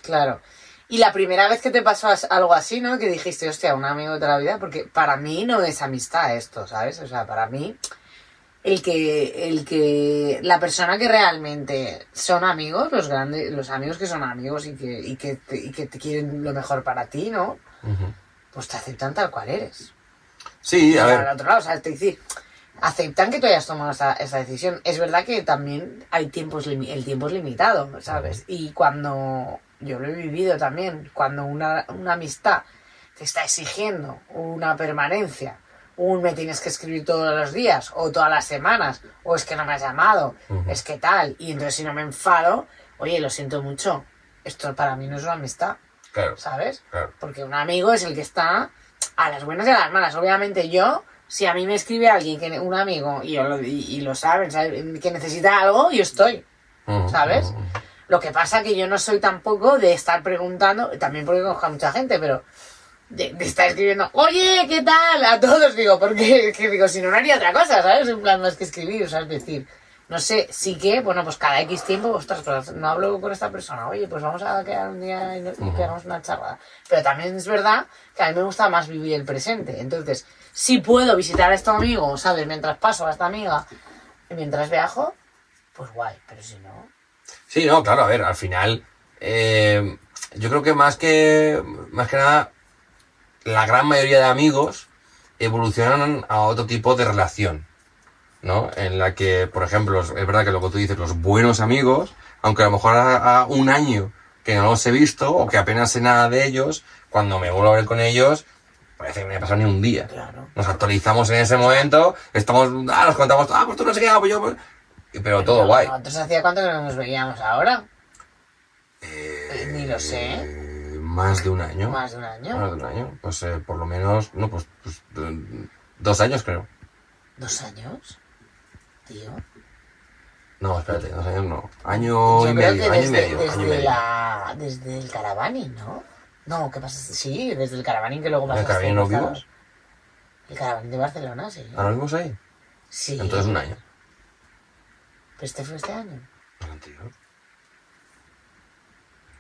Claro. Y la primera vez que te pasó as- algo así, ¿no? Que dijiste, hostia, un amigo de toda la vida, porque para mí no es amistad esto, ¿sabes? O sea, para mí, el que, el que, la persona que realmente son amigos, los grandes, los amigos que son amigos y que, y que, te, y que te quieren lo mejor para ti, ¿no? Pues te aceptan tal cual eres. Sí, a Y ver. al otro lado, o sea, es decir, aceptan que tú hayas tomado esa, esa decisión. Es verdad que también hay tiempos el tiempo es limitado, ¿sabes? Y cuando yo lo he vivido también, cuando una, una amistad te está exigiendo una permanencia, un me tienes que escribir todos los días, o todas las semanas, o es que no me has llamado, es que tal, y entonces si no me enfado, oye, lo siento mucho. esto para mí no es una amistad, Claro, ¿sabes? claro. Porque un amigo es el que está a las buenas y a las malas. Obviamente yo, si a mí me escribe alguien, que un amigo, y, yo lo, y, y lo saben, ¿sabes? que necesita algo, yo estoy, ¿sabes? Lo que pasa que yo no soy tampoco de estar preguntando, también porque conozco a mucha gente, pero de, de estar escribiendo, oye, ¿qué tal? A todos digo, porque que digo, si no, no haría otra cosa, ¿sabes? En plan, más que escribir, o sea, es decir, no sé, sí que, bueno, pues cada X tiempo, ostras, pues no hablo con esta persona, oye, pues vamos a quedar un día y, y pegamos una charla. Pero también es verdad que a mí me gusta más vivir el presente, entonces, si puedo visitar a este amigo, ¿sabes? Mientras paso a esta amiga, y mientras viajo, pues guay, pero si no... Sí, no, claro, a ver, al final, eh, yo creo que más que, más que nada, la gran mayoría de amigos evolucionan a otro tipo de relación, ¿no? En la que, por ejemplo, es verdad que lo que tú dices, los buenos amigos, aunque a lo mejor a, a un año que no los he visto o que apenas sé nada de ellos, cuando me vuelvo a ver con ellos, parece que no me ha pasado ni un día. Claro. Nos actualizamos en ese momento, estamos, ah, nos contamos, ah, pues tú no sé qué, ah, pues yo, pues... Pero todo No, guay. Nosotros hacía cuánto que no nos veíamos ahora. Eh, Ni lo sé. Eh, más de un año. Más de un año. Más de un año. Pues eh, por lo menos, no, pues, pues, eh, dos años creo. ¿Dos años? Tío. No, espérate, dos años no. Año Yo y creo medio, que año y desde, medio, desde año y medio. la, desde el Caravani, ¿no? No, ¿qué pasa? Sí, desde el Caravani que luego ¿El pasaste. Caravani nos claro. vimos? El Caravani de Barcelona, sí. ¿Ah, nos vimos ahí? Sí. Entonces un año. ¿Pero este fue este año? El anterior.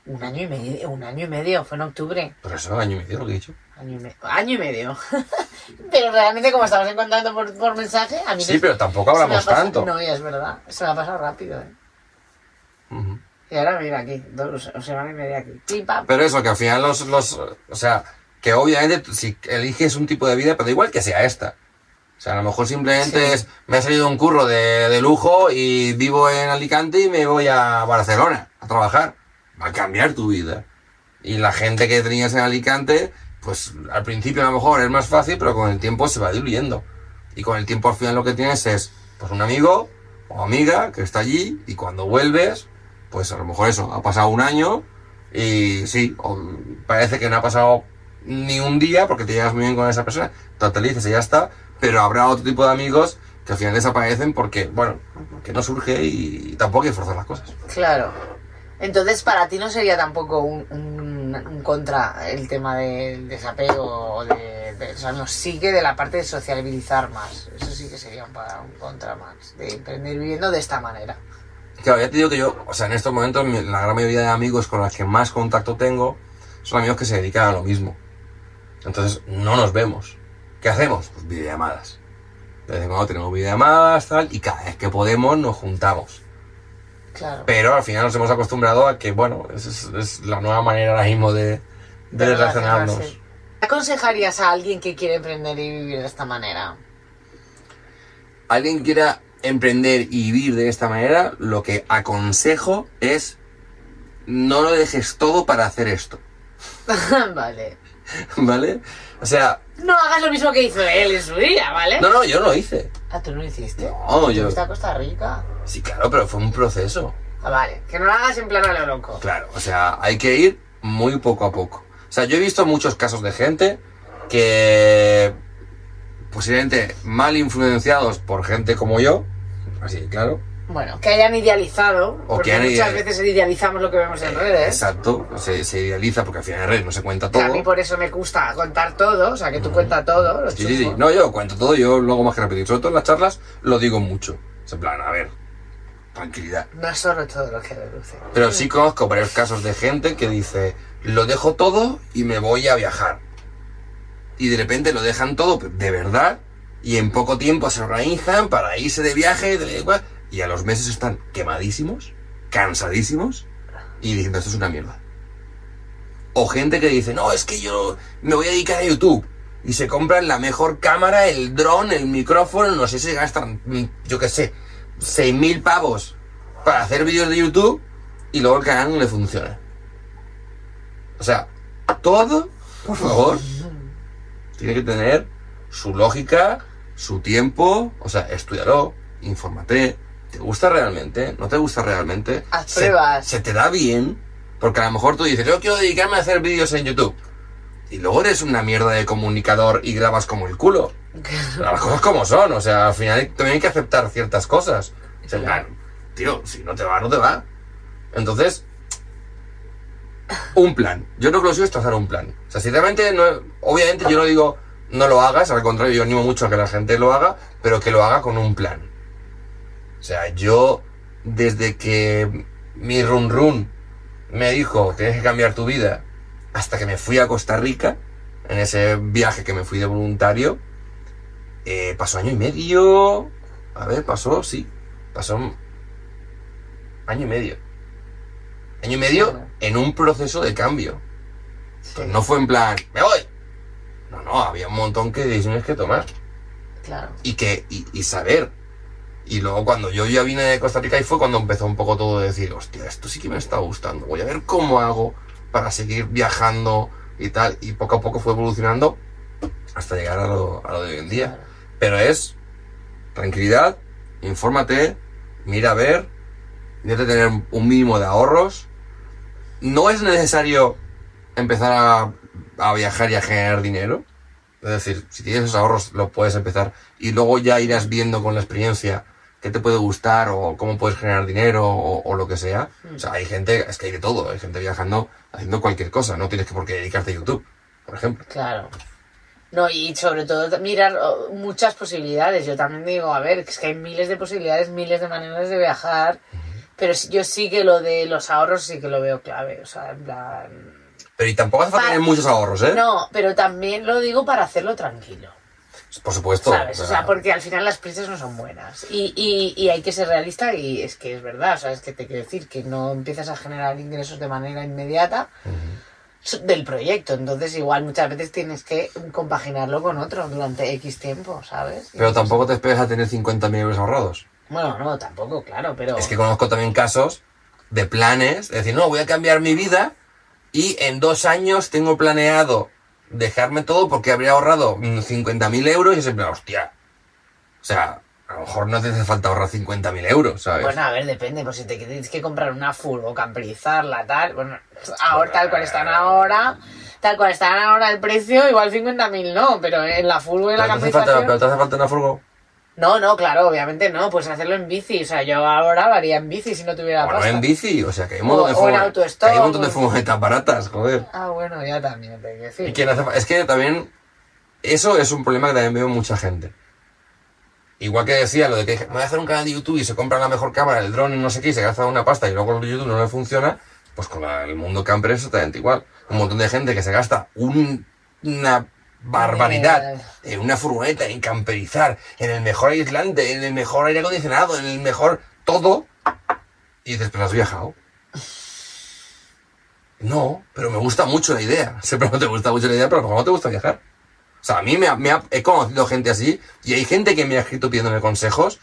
Un año y medio, un año y medio, fue en octubre. Pero eso, año y medio lo que he dicho. Año y, me- año y medio. (laughs) pero realmente como estamos en contacto por, por mensaje, a mí Sí, pero tampoco hablamos tanto. No, ya es verdad. Se me ha pasado rápido, ¿eh? Ujú. Y ahora mira aquí, dos semanas y media aquí. Pero eso, que al final los, los, o sea, que obviamente si eliges un tipo de vida, pero da igual que sea esta. O sea, a lo mejor simplemente Sí. es, me ha salido un curro de, de lujo y vivo en Alicante y me voy a Barcelona a trabajar. Va a cambiar tu vida. Y la gente que tenías en Alicante, pues al principio a lo mejor es más fácil, pero con el tiempo se va diluyendo. Y con el tiempo al final lo que tienes es, pues un amigo o amiga que está allí y cuando vuelves, pues a lo mejor eso, ha pasado un año y sí, parece que no ha pasado ni un día porque te llevas muy bien con esa persona, te actualizas y ya está, pero habrá otro tipo de amigos que al final desaparecen porque, bueno, que no surge y tampoco hay que forzar las cosas. Claro. Entonces, para ti no sería tampoco un, contra el tema del desapego o de, de- O sea, no, sí que de la parte de sociabilizar más. Eso sí que sería un contra más. De emprender viviendo de esta manera. Claro, ya te digo que yo, o sea, en estos momentos la gran mayoría de amigos con los que más contacto tengo son amigos que se dedican a lo mismo. Entonces, no nos vemos. ¿Qué hacemos? Pues videollamadas. De vez en cuando tenemos videollamadas, tal, y cada vez que podemos nos juntamos. Claro. Pero al final nos hemos acostumbrado a que, bueno, es, es- es la nueva manera ahora mismo de, de relacionarnos. ¿Qué aconsejarías a alguien que quiere emprender y vivir de esta manera? Alguien quiera emprender y vivir de esta manera, lo que aconsejo es no lo dejes todo para hacer esto. (laughs) vale. (laughs) ¿Vale? O sea, No hagas lo mismo que hizo él en su día, ¿vale? no, no, yo no lo hice. Ah, tú no lo hiciste. No, yo- a Costa Rica. Sí, claro, pero fue un proceso. Ah, vale. Que no lo hagas en plan a lo loco. Claro, o sea, hay que ir muy poco a poco. O sea, yo he visto muchos casos de gente que posiblemente mal influenciados por gente como yo, así claro. Bueno, que hayan idealizado. O porque que hayan muchas veces idealizamos lo que vemos en redes. Exacto, se, se idealiza porque al final en redes no se cuenta todo. a mí por eso me gusta contar todo, o sea, que tú cuentas todo, lo Sí, sí, sí. No, yo cuento todo, yo lo hago más que repetir. Sobre todo en las charlas lo digo mucho. Es en plan, a ver, tranquilidad. No es solo todo lo que reduce. Pero sí conozco varios casos de gente que dice, lo dejo todo y me voy a viajar. Y de repente lo dejan todo de verdad y en poco tiempo se organizan para irse de viaje y a los meses están quemadísimos, cansadísimos y diciendo esto es una mierda. O gente que dice, no, es que yo me voy a dedicar a YouTube. Y se compran la mejor cámara, el dron, el micrófono, no sé si gastan, mm, yo qué sé, 6.000 pavos para hacer vídeos de YouTube y luego el canal no le funciona. O sea, todo, por favor, tiene que tener su lógica, su tiempo, o sea, estudialo, infórmate, ¿te gusta realmente? ¿No te gusta realmente? Haz Se- pruebas. ¿Se te da bien? Porque a lo mejor tú dices, yo quiero dedicarme a hacer vídeos en YouTube. Y luego eres una mierda de comunicador y grabas como el culo. Las cosas como son, o sea, al final también hay que aceptar ciertas cosas. O sea, tío, si no te va, no te va. Entonces, un plan. Yo lo suyo es trazar un plan. O sea, no, obviamente yo no digo no lo hagas, al contrario, yo animo mucho a que la gente lo haga, pero que lo haga con un plan. O sea, yo, desde que mi run run me dijo, tienes que cambiar tu vida, hasta que me fui a Costa Rica, en ese viaje que me fui de voluntario, eh, pasó año y medio. A ver, pasó, sí. Pasó año y medio. Año y medio en un proceso de cambio. Pues no fue en plan, me voy. No, no, había un montón que decisiones que tomar. Claro. Y que, y, y saber. Y luego cuando yo ya vine de Costa Rica y fue cuando empezó un poco todo de decir, hostia, esto sí que me está gustando. Voy a ver cómo hago para seguir viajando y tal. Y poco a poco fue evolucionando hasta llegar a lo, a lo de hoy en día. Claro. Pero es tranquilidad, infórmate, mira a ver, intenta tener un mínimo de ahorros. No es necesario empezar a, a viajar y a generar dinero. Es decir, si tienes esos ahorros, lo puedes empezar y luego ya irás viendo con la experiencia qué te puede gustar o cómo puedes generar dinero o, o lo que sea. O sea, hay gente, es que hay de todo, hay gente viajando haciendo cualquier cosa, no tienes que por qué dedicarte a YouTube, por ejemplo. Claro. No, y sobre todo mirar oh, muchas posibilidades. Yo también digo, a ver, es que hay miles de posibilidades, miles de maneras de viajar, pero yo sí que lo de los ahorros sí que lo veo clave. O sea, en plan... Pero y tampoco hace falta tener muchos ahorros, ¿eh? No, pero también lo digo para hacerlo tranquilo. Por supuesto. ¿Sabes? O sea, porque al final las prisas no son buenas. Y, y, y hay que ser realista y es que es verdad. O sea, es que te quiero decir que no empiezas a generar ingresos de manera inmediata del proyecto. Entonces, igual muchas veces tienes que compaginarlo con otro durante X tiempo, ¿sabes? Pero tampoco te esperes a tener 50.000 euros ahorrados. Bueno, no, tampoco, claro, pero... Es que conozco también casos de planes, de decir, no, voy a cambiar mi vida y en dos años tengo planeado dejarme todo porque habría ahorrado mm, 50.000 euros y siempre, hostia. O sea, a lo mejor no te hace falta ahorrar 50.000 euros, ¿sabes? Bueno, a ver, depende, pues si te tienes que comprar una furgo, camperizarla, tal, bueno, ahora tal cual están ahora, tal cual están ahora el precio, igual 50.000 no, pero en la furgo y la pero, falta, camperización... pero te hace falta una furgo. No, no, claro, obviamente no, pues hacerlo en bici, o sea, yo ahora lo haría en bici si no tuviera Bueno, pasta. en bici, o sea, que hay un montón de que hay un montón de o- furgonetas baratas, joder. Ah, bueno, ya también, te decir. Y no hace es que también eso es un problema que también veo en mucha gente. Igual que decía lo de que me voy a hacer un canal de YouTube y se compra la mejor cámara, el dron y no sé qué, y se gasta una pasta y luego el YouTube no le funciona, pues con la- el mundo camper es exactamente igual. Un montón de gente que se gasta un- una barbaridad en una furgoneta, en camperizar, en el mejor aislante, en el mejor aire acondicionado, en el mejor todo, y dices, pero has viajado. No, pero me gusta mucho la idea. (laughs) Siempre no te gusta mucho la idea, pero a lo mejor no te gusta viajar. O sea, a mí me, ha- me ha- he conocido gente así y hay gente que me ha escrito pidiéndome consejos.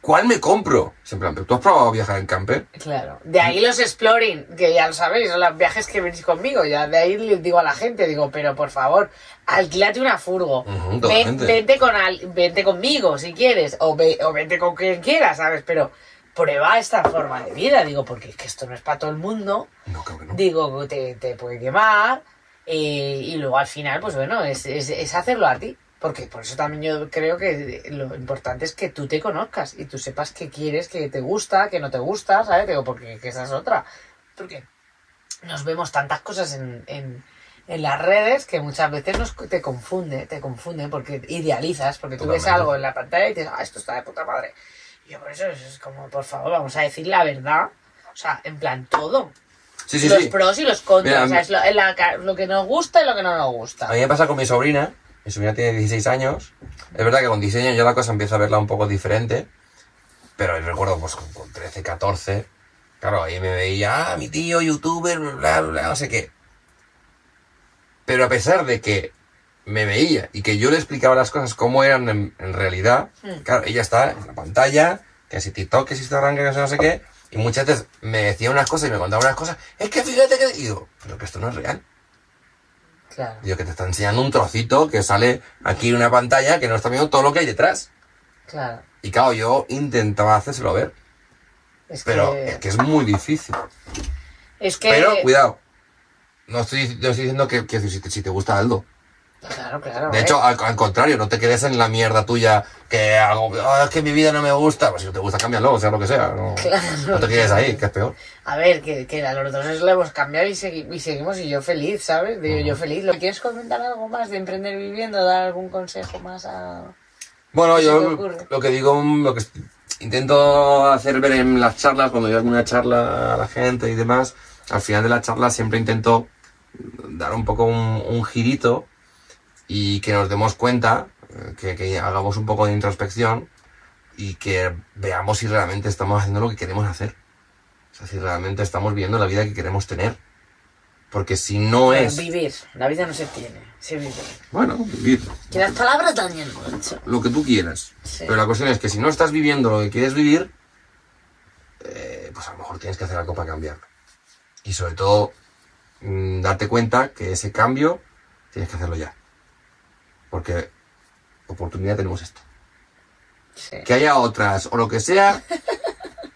¿Cuál me compro? Siempre, ¿tú has probado viajar en camper? Claro. De ahí los exploring, que ya lo sabéis, son los viajes que venís conmigo. Ya de ahí les digo a la gente, digo, pero por favor, alquílate una furgo. Ven- vente, con al- vente conmigo si quieres, o, ve- o vente con quien quieras, ¿sabes? Pero prueba esta forma de vida, digo, porque es que esto no es para todo el mundo. No, creo que no. Digo, te, te puede quemar. eh, y luego al final, pues bueno, es, es, es hacerlo a ti. Porque por eso también yo creo que lo importante es que tú te conozcas y tú sepas qué quieres, qué te gusta, qué no te gusta, ¿sabes? Digo, porque que esa es otra. Porque nos vemos tantas cosas en, en, en las redes que muchas veces nos, te confunde, te confunde porque idealizas, porque tú ves algo en la pantalla y dices, ah, esto está de puta madre. Y yo por eso es, como, por favor, vamos a decir la verdad. O sea, en plan todo. Sí, sí, los sí. pros y los contras. Mira, o sea, es lo, en la lo que nos gusta y lo que no nos gusta. A mí me pasa con mi sobrina. Mi sobrina tiene 16 años. Es verdad que con 16 años ya la cosa empieza a verla un poco diferente. Pero recuerdo, pues con, con 13, 14. Claro, ahí me veía, ah, mi tío, youtuber, bla, bla, bla, no sé qué. Pero a pesar de que me veía y que yo le explicaba las cosas como eran en, en realidad, Mm. claro, ella está en la pantalla, que si TikTok, que si Instagram, que no sé qué, y muchas veces me decía unas cosas y me contaba unas cosas, es que fíjate que... Y digo, pero que esto no es real. Claro. Digo, que te está enseñando un trocito que sale aquí en una pantalla que no está viendo todo lo que hay detrás. Claro. Y claro, yo intentaba hacérselo ver, Es pero que... es que es muy difícil. Es que... Pero, cuidado. No estoy, no estoy diciendo que, que si, te, si te gusta Aldo. Claro, claro. De hecho, al, al contrario, no te quedes en la mierda tuya que hago, "Ah, es que mi vida no me gusta. Pues si no te gusta, cámbialo, o sea lo que sea. No, Claro. no te quedes ahí, que es peor. A ver, que, que a los dos le hemos cambiado y, segui- y seguimos y yo feliz, ¿sabes? Digo, yo feliz. ¿Lo quieres comentar algo más de emprender viviendo? ¿Dar algún consejo más a...? Bueno, ¿Qué se te yo lo que digo, lo que intento hacer ver en las charlas, cuando doy alguna charla a la gente y demás, al final de la charla siempre intento dar un poco un, un girito y que nos demos cuenta, eh, que, que hagamos un poco de introspección y que veamos si realmente estamos haciendo lo que queremos hacer. O sea, si realmente estamos viviendo la vida que queremos tener. Porque si no es... Vivir. La vida no se tiene, se vive. Bueno, vivir Que las palabras dañan mucho. lo que tú quieras. Sí. Pero la cuestión es que si no estás viviendo lo que quieres vivir, eh, pues a lo mejor tienes que hacer algo para cambiarlo. Y sobre todo, mm, darte cuenta que ese cambio tienes que hacerlo ya. Porque oportunidad tenemos esto. Sí. Que haya otras o lo que sea,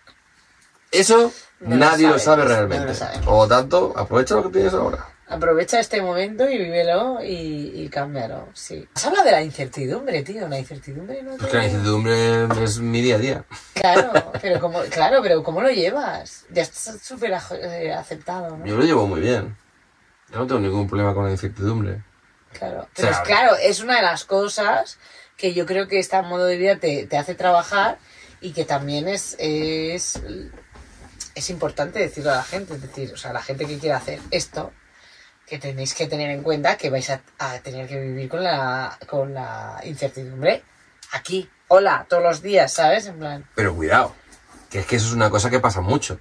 (laughs) eso No lo nadie lo, sabe no lo realmente. Por lo tanto, aprovecha lo que tienes ahora. Aprovecha este momento y vívelo y, y cámbialo, sí. Has hablado de la incertidumbre, tío. La incertidumbre no Es que la incertidumbre es mi día a día. Claro, (laughs) pero como, claro, pero ¿cómo lo llevas? Ya estás súper eh, aceptado, ¿no? Yo lo llevo muy bien. Yo no tengo ningún problema con la incertidumbre. Claro. Pero es claro, es una de las cosas que yo creo que este modo de vida te, te hace trabajar y que también es, es, es importante decirlo a la gente. Es decir, o sea, la gente que quiere hacer esto, que tenéis que tener en cuenta que vais a, a tener que vivir con la, con la incertidumbre aquí. Hola, todos los días, ¿sabes? En plan. Pero cuidado, que es que eso es una cosa que pasa mucho.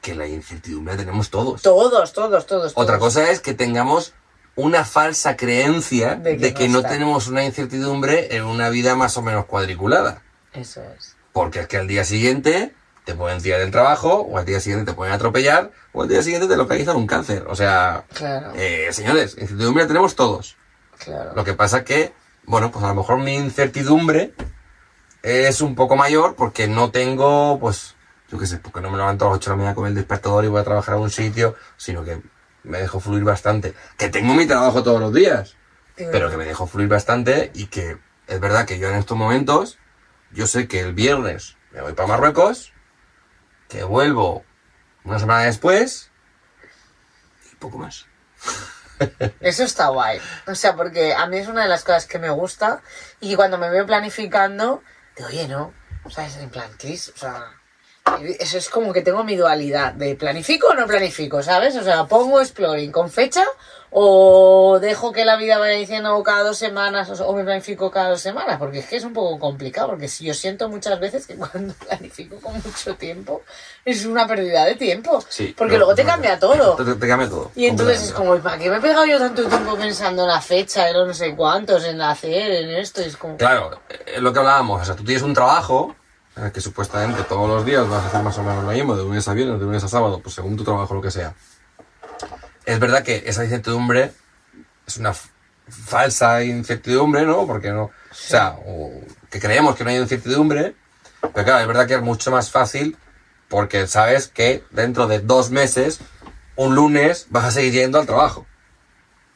Que la incertidumbre la tenemos todos. Todos, todos, todos. Otra todos. cosa es que tengamos una falsa creencia De de que no tenemos una incertidumbre en una vida más o menos cuadriculada. Eso es. Porque es que al día siguiente te pueden tirar del trabajo, o al día siguiente te pueden atropellar, o al día siguiente te localizan un cáncer. O sea, Claro, eh, señores, incertidumbre la tenemos todos. claro. Lo que pasa que, bueno, pues a lo mejor mi incertidumbre es un poco mayor porque no tengo, pues, yo qué sé, porque no me levanto a las 8 de la mañana con el despertador y voy a trabajar a un sitio, sino que me dejo fluir bastante. Que tengo mi trabajo todos los días, pero que me dejo fluir bastante y que es verdad que yo en estos momentos, yo sé que el viernes me voy para Marruecos, que vuelvo una semana después y poco más. (laughs) Eso está guay. O sea, porque a mí es una de las cosas que me gusta y cuando me veo planificando, digo, oye, no. O sea, es en plan, Chris, o sea, eso es como que tengo mi dualidad de planifico o no planifico, ¿sabes? O sea, pongo exploring con fecha o dejo que la vida vaya diciendo cada dos semanas o me planifico cada dos semanas, porque es que es un poco complicado, porque si yo siento muchas veces que (laughs) cuando planifico con mucho tiempo es una pérdida de tiempo, Sí. porque luego te cambia todo. Te, te cambia todo. Y entonces es como, ¿y ¿para qué me he pegado yo tanto tiempo pensando en la fecha, en los no sé cuántos, en hacer, en esto? Y es como, Claro, es lo que hablábamos. O sea, tú tienes un trabajo en el que supuestamente todos los días vas a hacer más o menos lo mismo, de lunes a viernes, de lunes a sábado, pues según tu trabajo, lo que sea. Es verdad que esa incertidumbre es una falsa incertidumbre, ¿no? Porque no. O sea, o que creemos que no hay incertidumbre, pero claro, es verdad que es mucho más fácil porque sabes que dentro de dos meses, un lunes, vas a seguir yendo al trabajo.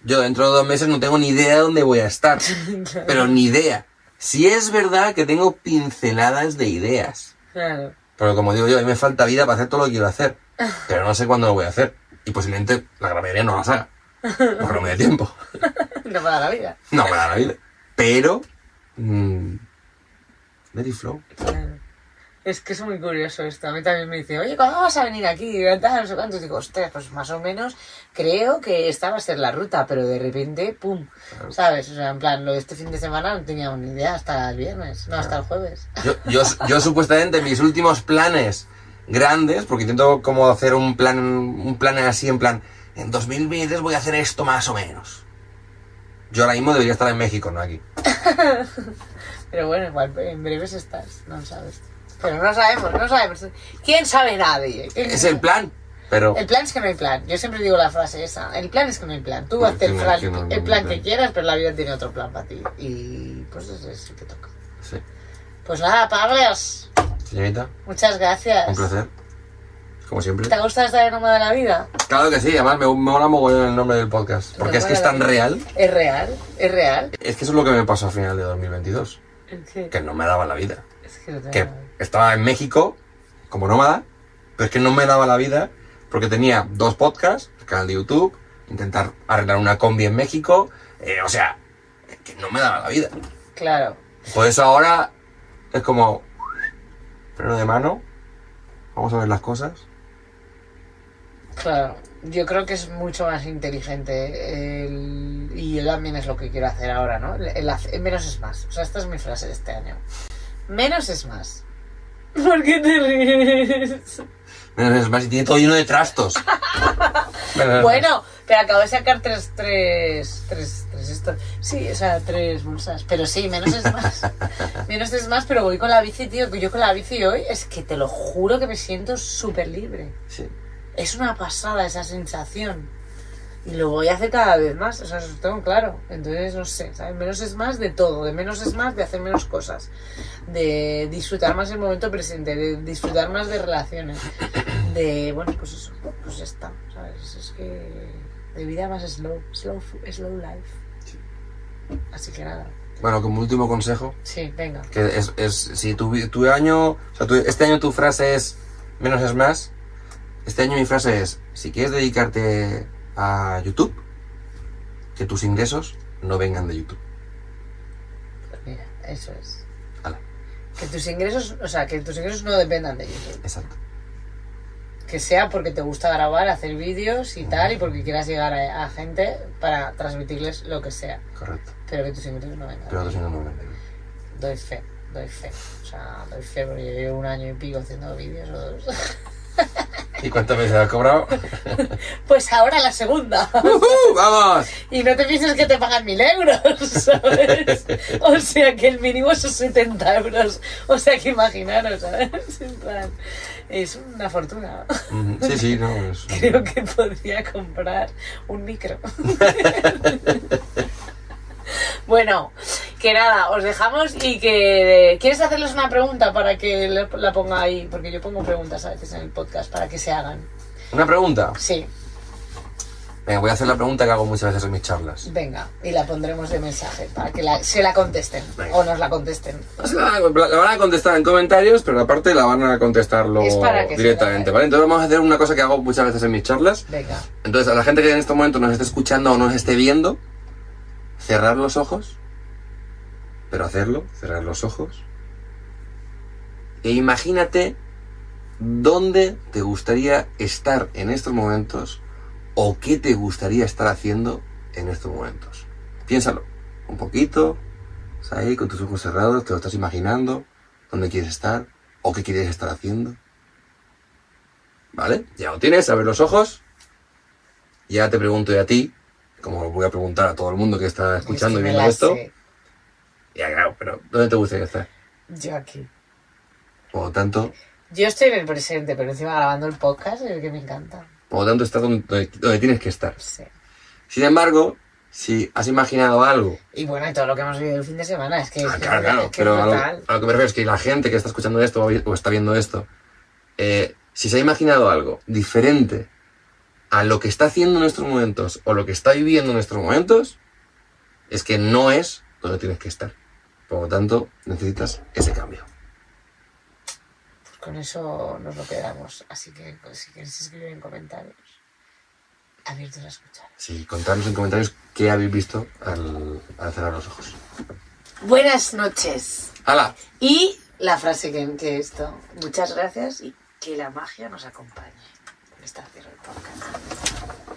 Yo dentro de dos meses no tengo ni idea de dónde voy a estar. (laughs) pero ni idea. Si es verdad que tengo pinceladas de ideas. claro, Porque como digo yo, a mí me falta vida para hacer todo lo que quiero hacer. (laughs) Pero no sé cuándo lo voy a hacer. Y posiblemente la gran mayoría no las haga. Porque no me dé tiempo. (laughs) no me da la vida. No me da la vida. Pero... mm, it flow. Claro. Es que es muy curioso esto. A mí también me dice, oye, ¿cuándo vas a venir aquí? Y no sé cuántos. Digo, ostras, pues más o menos creo que esta va a ser la ruta, pero de repente, ¡pum! ¿Sabes? O sea, en plan, lo de este fin de semana no teníamos ni idea hasta el viernes, no, hasta el jueves. Yo, yo, yo supuestamente mis últimos planes grandes, porque intento como hacer un plan, un plan así en plan, en 2023 voy a hacer esto más o menos. Yo ahora mismo debería estar en México, no aquí. (laughs) Pero bueno, igual en breves estás, no sabes. Pero no sabemos, no sabemos. ¿Quién sabe nadie? ¿Quién Es el plan, pero... El plan es que no hay plan. Yo siempre digo la frase esa. El plan es que no hay plan. Tú haces el, plan, no, el plan que quieras, pero la vida tiene otro plan para ti. Y pues eso es lo que toca. Sí. Pues nada, Pablos. Señorita, Muchas gracias. un placer. como siempre. ¿Te gusta esta de Nómada de la Vida? Claro que sí, además me, me mola mogollón el nombre del podcast. Porque es que es tan real. Es real, es real. Es que eso es lo que me pasó a final de 2022. Es que, Que no me daba la vida. es que no te- Que estaba en México como nómada, pero es que no me daba la vida porque tenía dos podcasts, el canal de YouTube, intentar arreglar una combi en México, eh, o sea, es que no me daba la vida. Claro. Por eso ahora es como freno de mano, vamos a ver las cosas. Claro, yo creo que es mucho más inteligente el- y yo también es lo que quiero hacer ahora, ¿no? El, el menos es más. O sea, esta es mi frase de este año. Menos es más. ¿Por qué te ríes? Menos es más, y tiene todo lleno de trastos. Bueno, pero acabo de sacar tres, tres, tres, tres esto. Sí, o sea, tres bolsas. Pero sí, menos es más. (laughs) menos es más, pero voy con la bici, tío. Que yo con la bici hoy es que te lo juro que me siento súper libre. Sí. Es una pasada esa sensación. Y lo voy a hacer cada vez más, o sea, eso tengo claro. Entonces, no sé, ¿sabes? Menos es más de todo, de menos es más de hacer menos cosas, de disfrutar más el momento presente, de disfrutar más de relaciones, de, bueno, pues eso, pues ya está, ¿sabes? Es que de vida más slow, slow, slow life. Así que nada, Bueno, como último consejo, sí, venga. que es, es si tu, tu año, o sea, tu- este año tu frase es menos es más, este año mi frase es, si quieres dedicarte a YouTube, que tus ingresos no vengan de YouTube. Pues mira, eso es. Que tus ingresos, o sea, que tus ingresos no dependan de YouTube. exacto. que sea porque te gusta grabar, hacer vídeos y tal, y porque quieras llegar a, a gente para transmitirles lo que sea. Correcto. Pero que tus ingresos no vengan. Pero tus ingresos no vengan de. Doy fe, doy fe. O sea, doy fe porque yo llevo un año y pico haciendo vídeos o dos. (laughs) ¿Y cuántas veces has cobrado? (laughs) Pues ahora la segunda. ¡Uhú! ¡Vamos! Y no te pienses que te pagan mil euros, (laughs) ¿sabes? O sea que el mínimo son 70 euros. O sea que imaginaros, ¿sabes? Es una fortuna. Sí, sí, no. es- (laughs) Creo que podría comprar un micro. (laughs) bueno, que nada, os dejamos y que... ¿Quieres hacerles una pregunta para que la ponga ahí? Porque yo pongo preguntas a veces en el podcast para que se hagan. Una pregunta. Sí, Venga, voy a hacer la pregunta que hago muchas veces en mis charlas. venga, y la pondremos de mensaje para que la- se la contesten Venga. o nos la contesten. La, la van a contestar en comentarios, pero aparte la van a se directamente, ¿vale? Entonces vamos a hacer una cosa que hago muchas veces en mis charlas. Venga, Entonces, a la gente que en este momento nos esté escuchando o nos esté viendo, cerrar los ojos, pero hacerlo, cerrar los ojos. E imagínate dónde te gustaría estar en estos momentos o qué te gustaría estar haciendo en estos momentos. Piénsalo un poquito, ahí con tus ojos cerrados, te lo estás imaginando, dónde quieres estar o qué quieres estar haciendo. ¿Vale? Ya lo tienes, abre los ojos. Ya te pregunto yo a ti, como voy a preguntar a todo el mundo que está escuchando Es y que me viendo esto. sé. Ya, claro, pero ¿dónde te gustaría estar? Yo aquí. Por lo tanto, Yo estoy en el presente, pero encima grabando el podcast, el que me encanta. por lo tanto estás donde, donde tienes que estar. Sí. Sin embargo, si has imaginado algo, Y bueno, y todo lo que hemos vivido el fin de semana, es que es ah, que claro, es claro, que es pero a lo, a lo que me refiero es que la gente que está escuchando esto o está viendo esto, eh, si se ha imaginado algo diferente a lo que está haciendo en estos momentos o lo que está viviendo en estos momentos, es que no es donde tienes que estar. Por lo tanto, necesitas ese cambio. Pues con eso nos lo quedamos. Así que pues, si queréis escribir en comentarios, abiertos a escuchar. Sí, contadnos en comentarios qué habéis visto al, al cerrar los ojos. Buenas noches. ¡Hala! Y la frase que, que esto. Muchas gracias y que la magia nos acompañe tarde el podcast.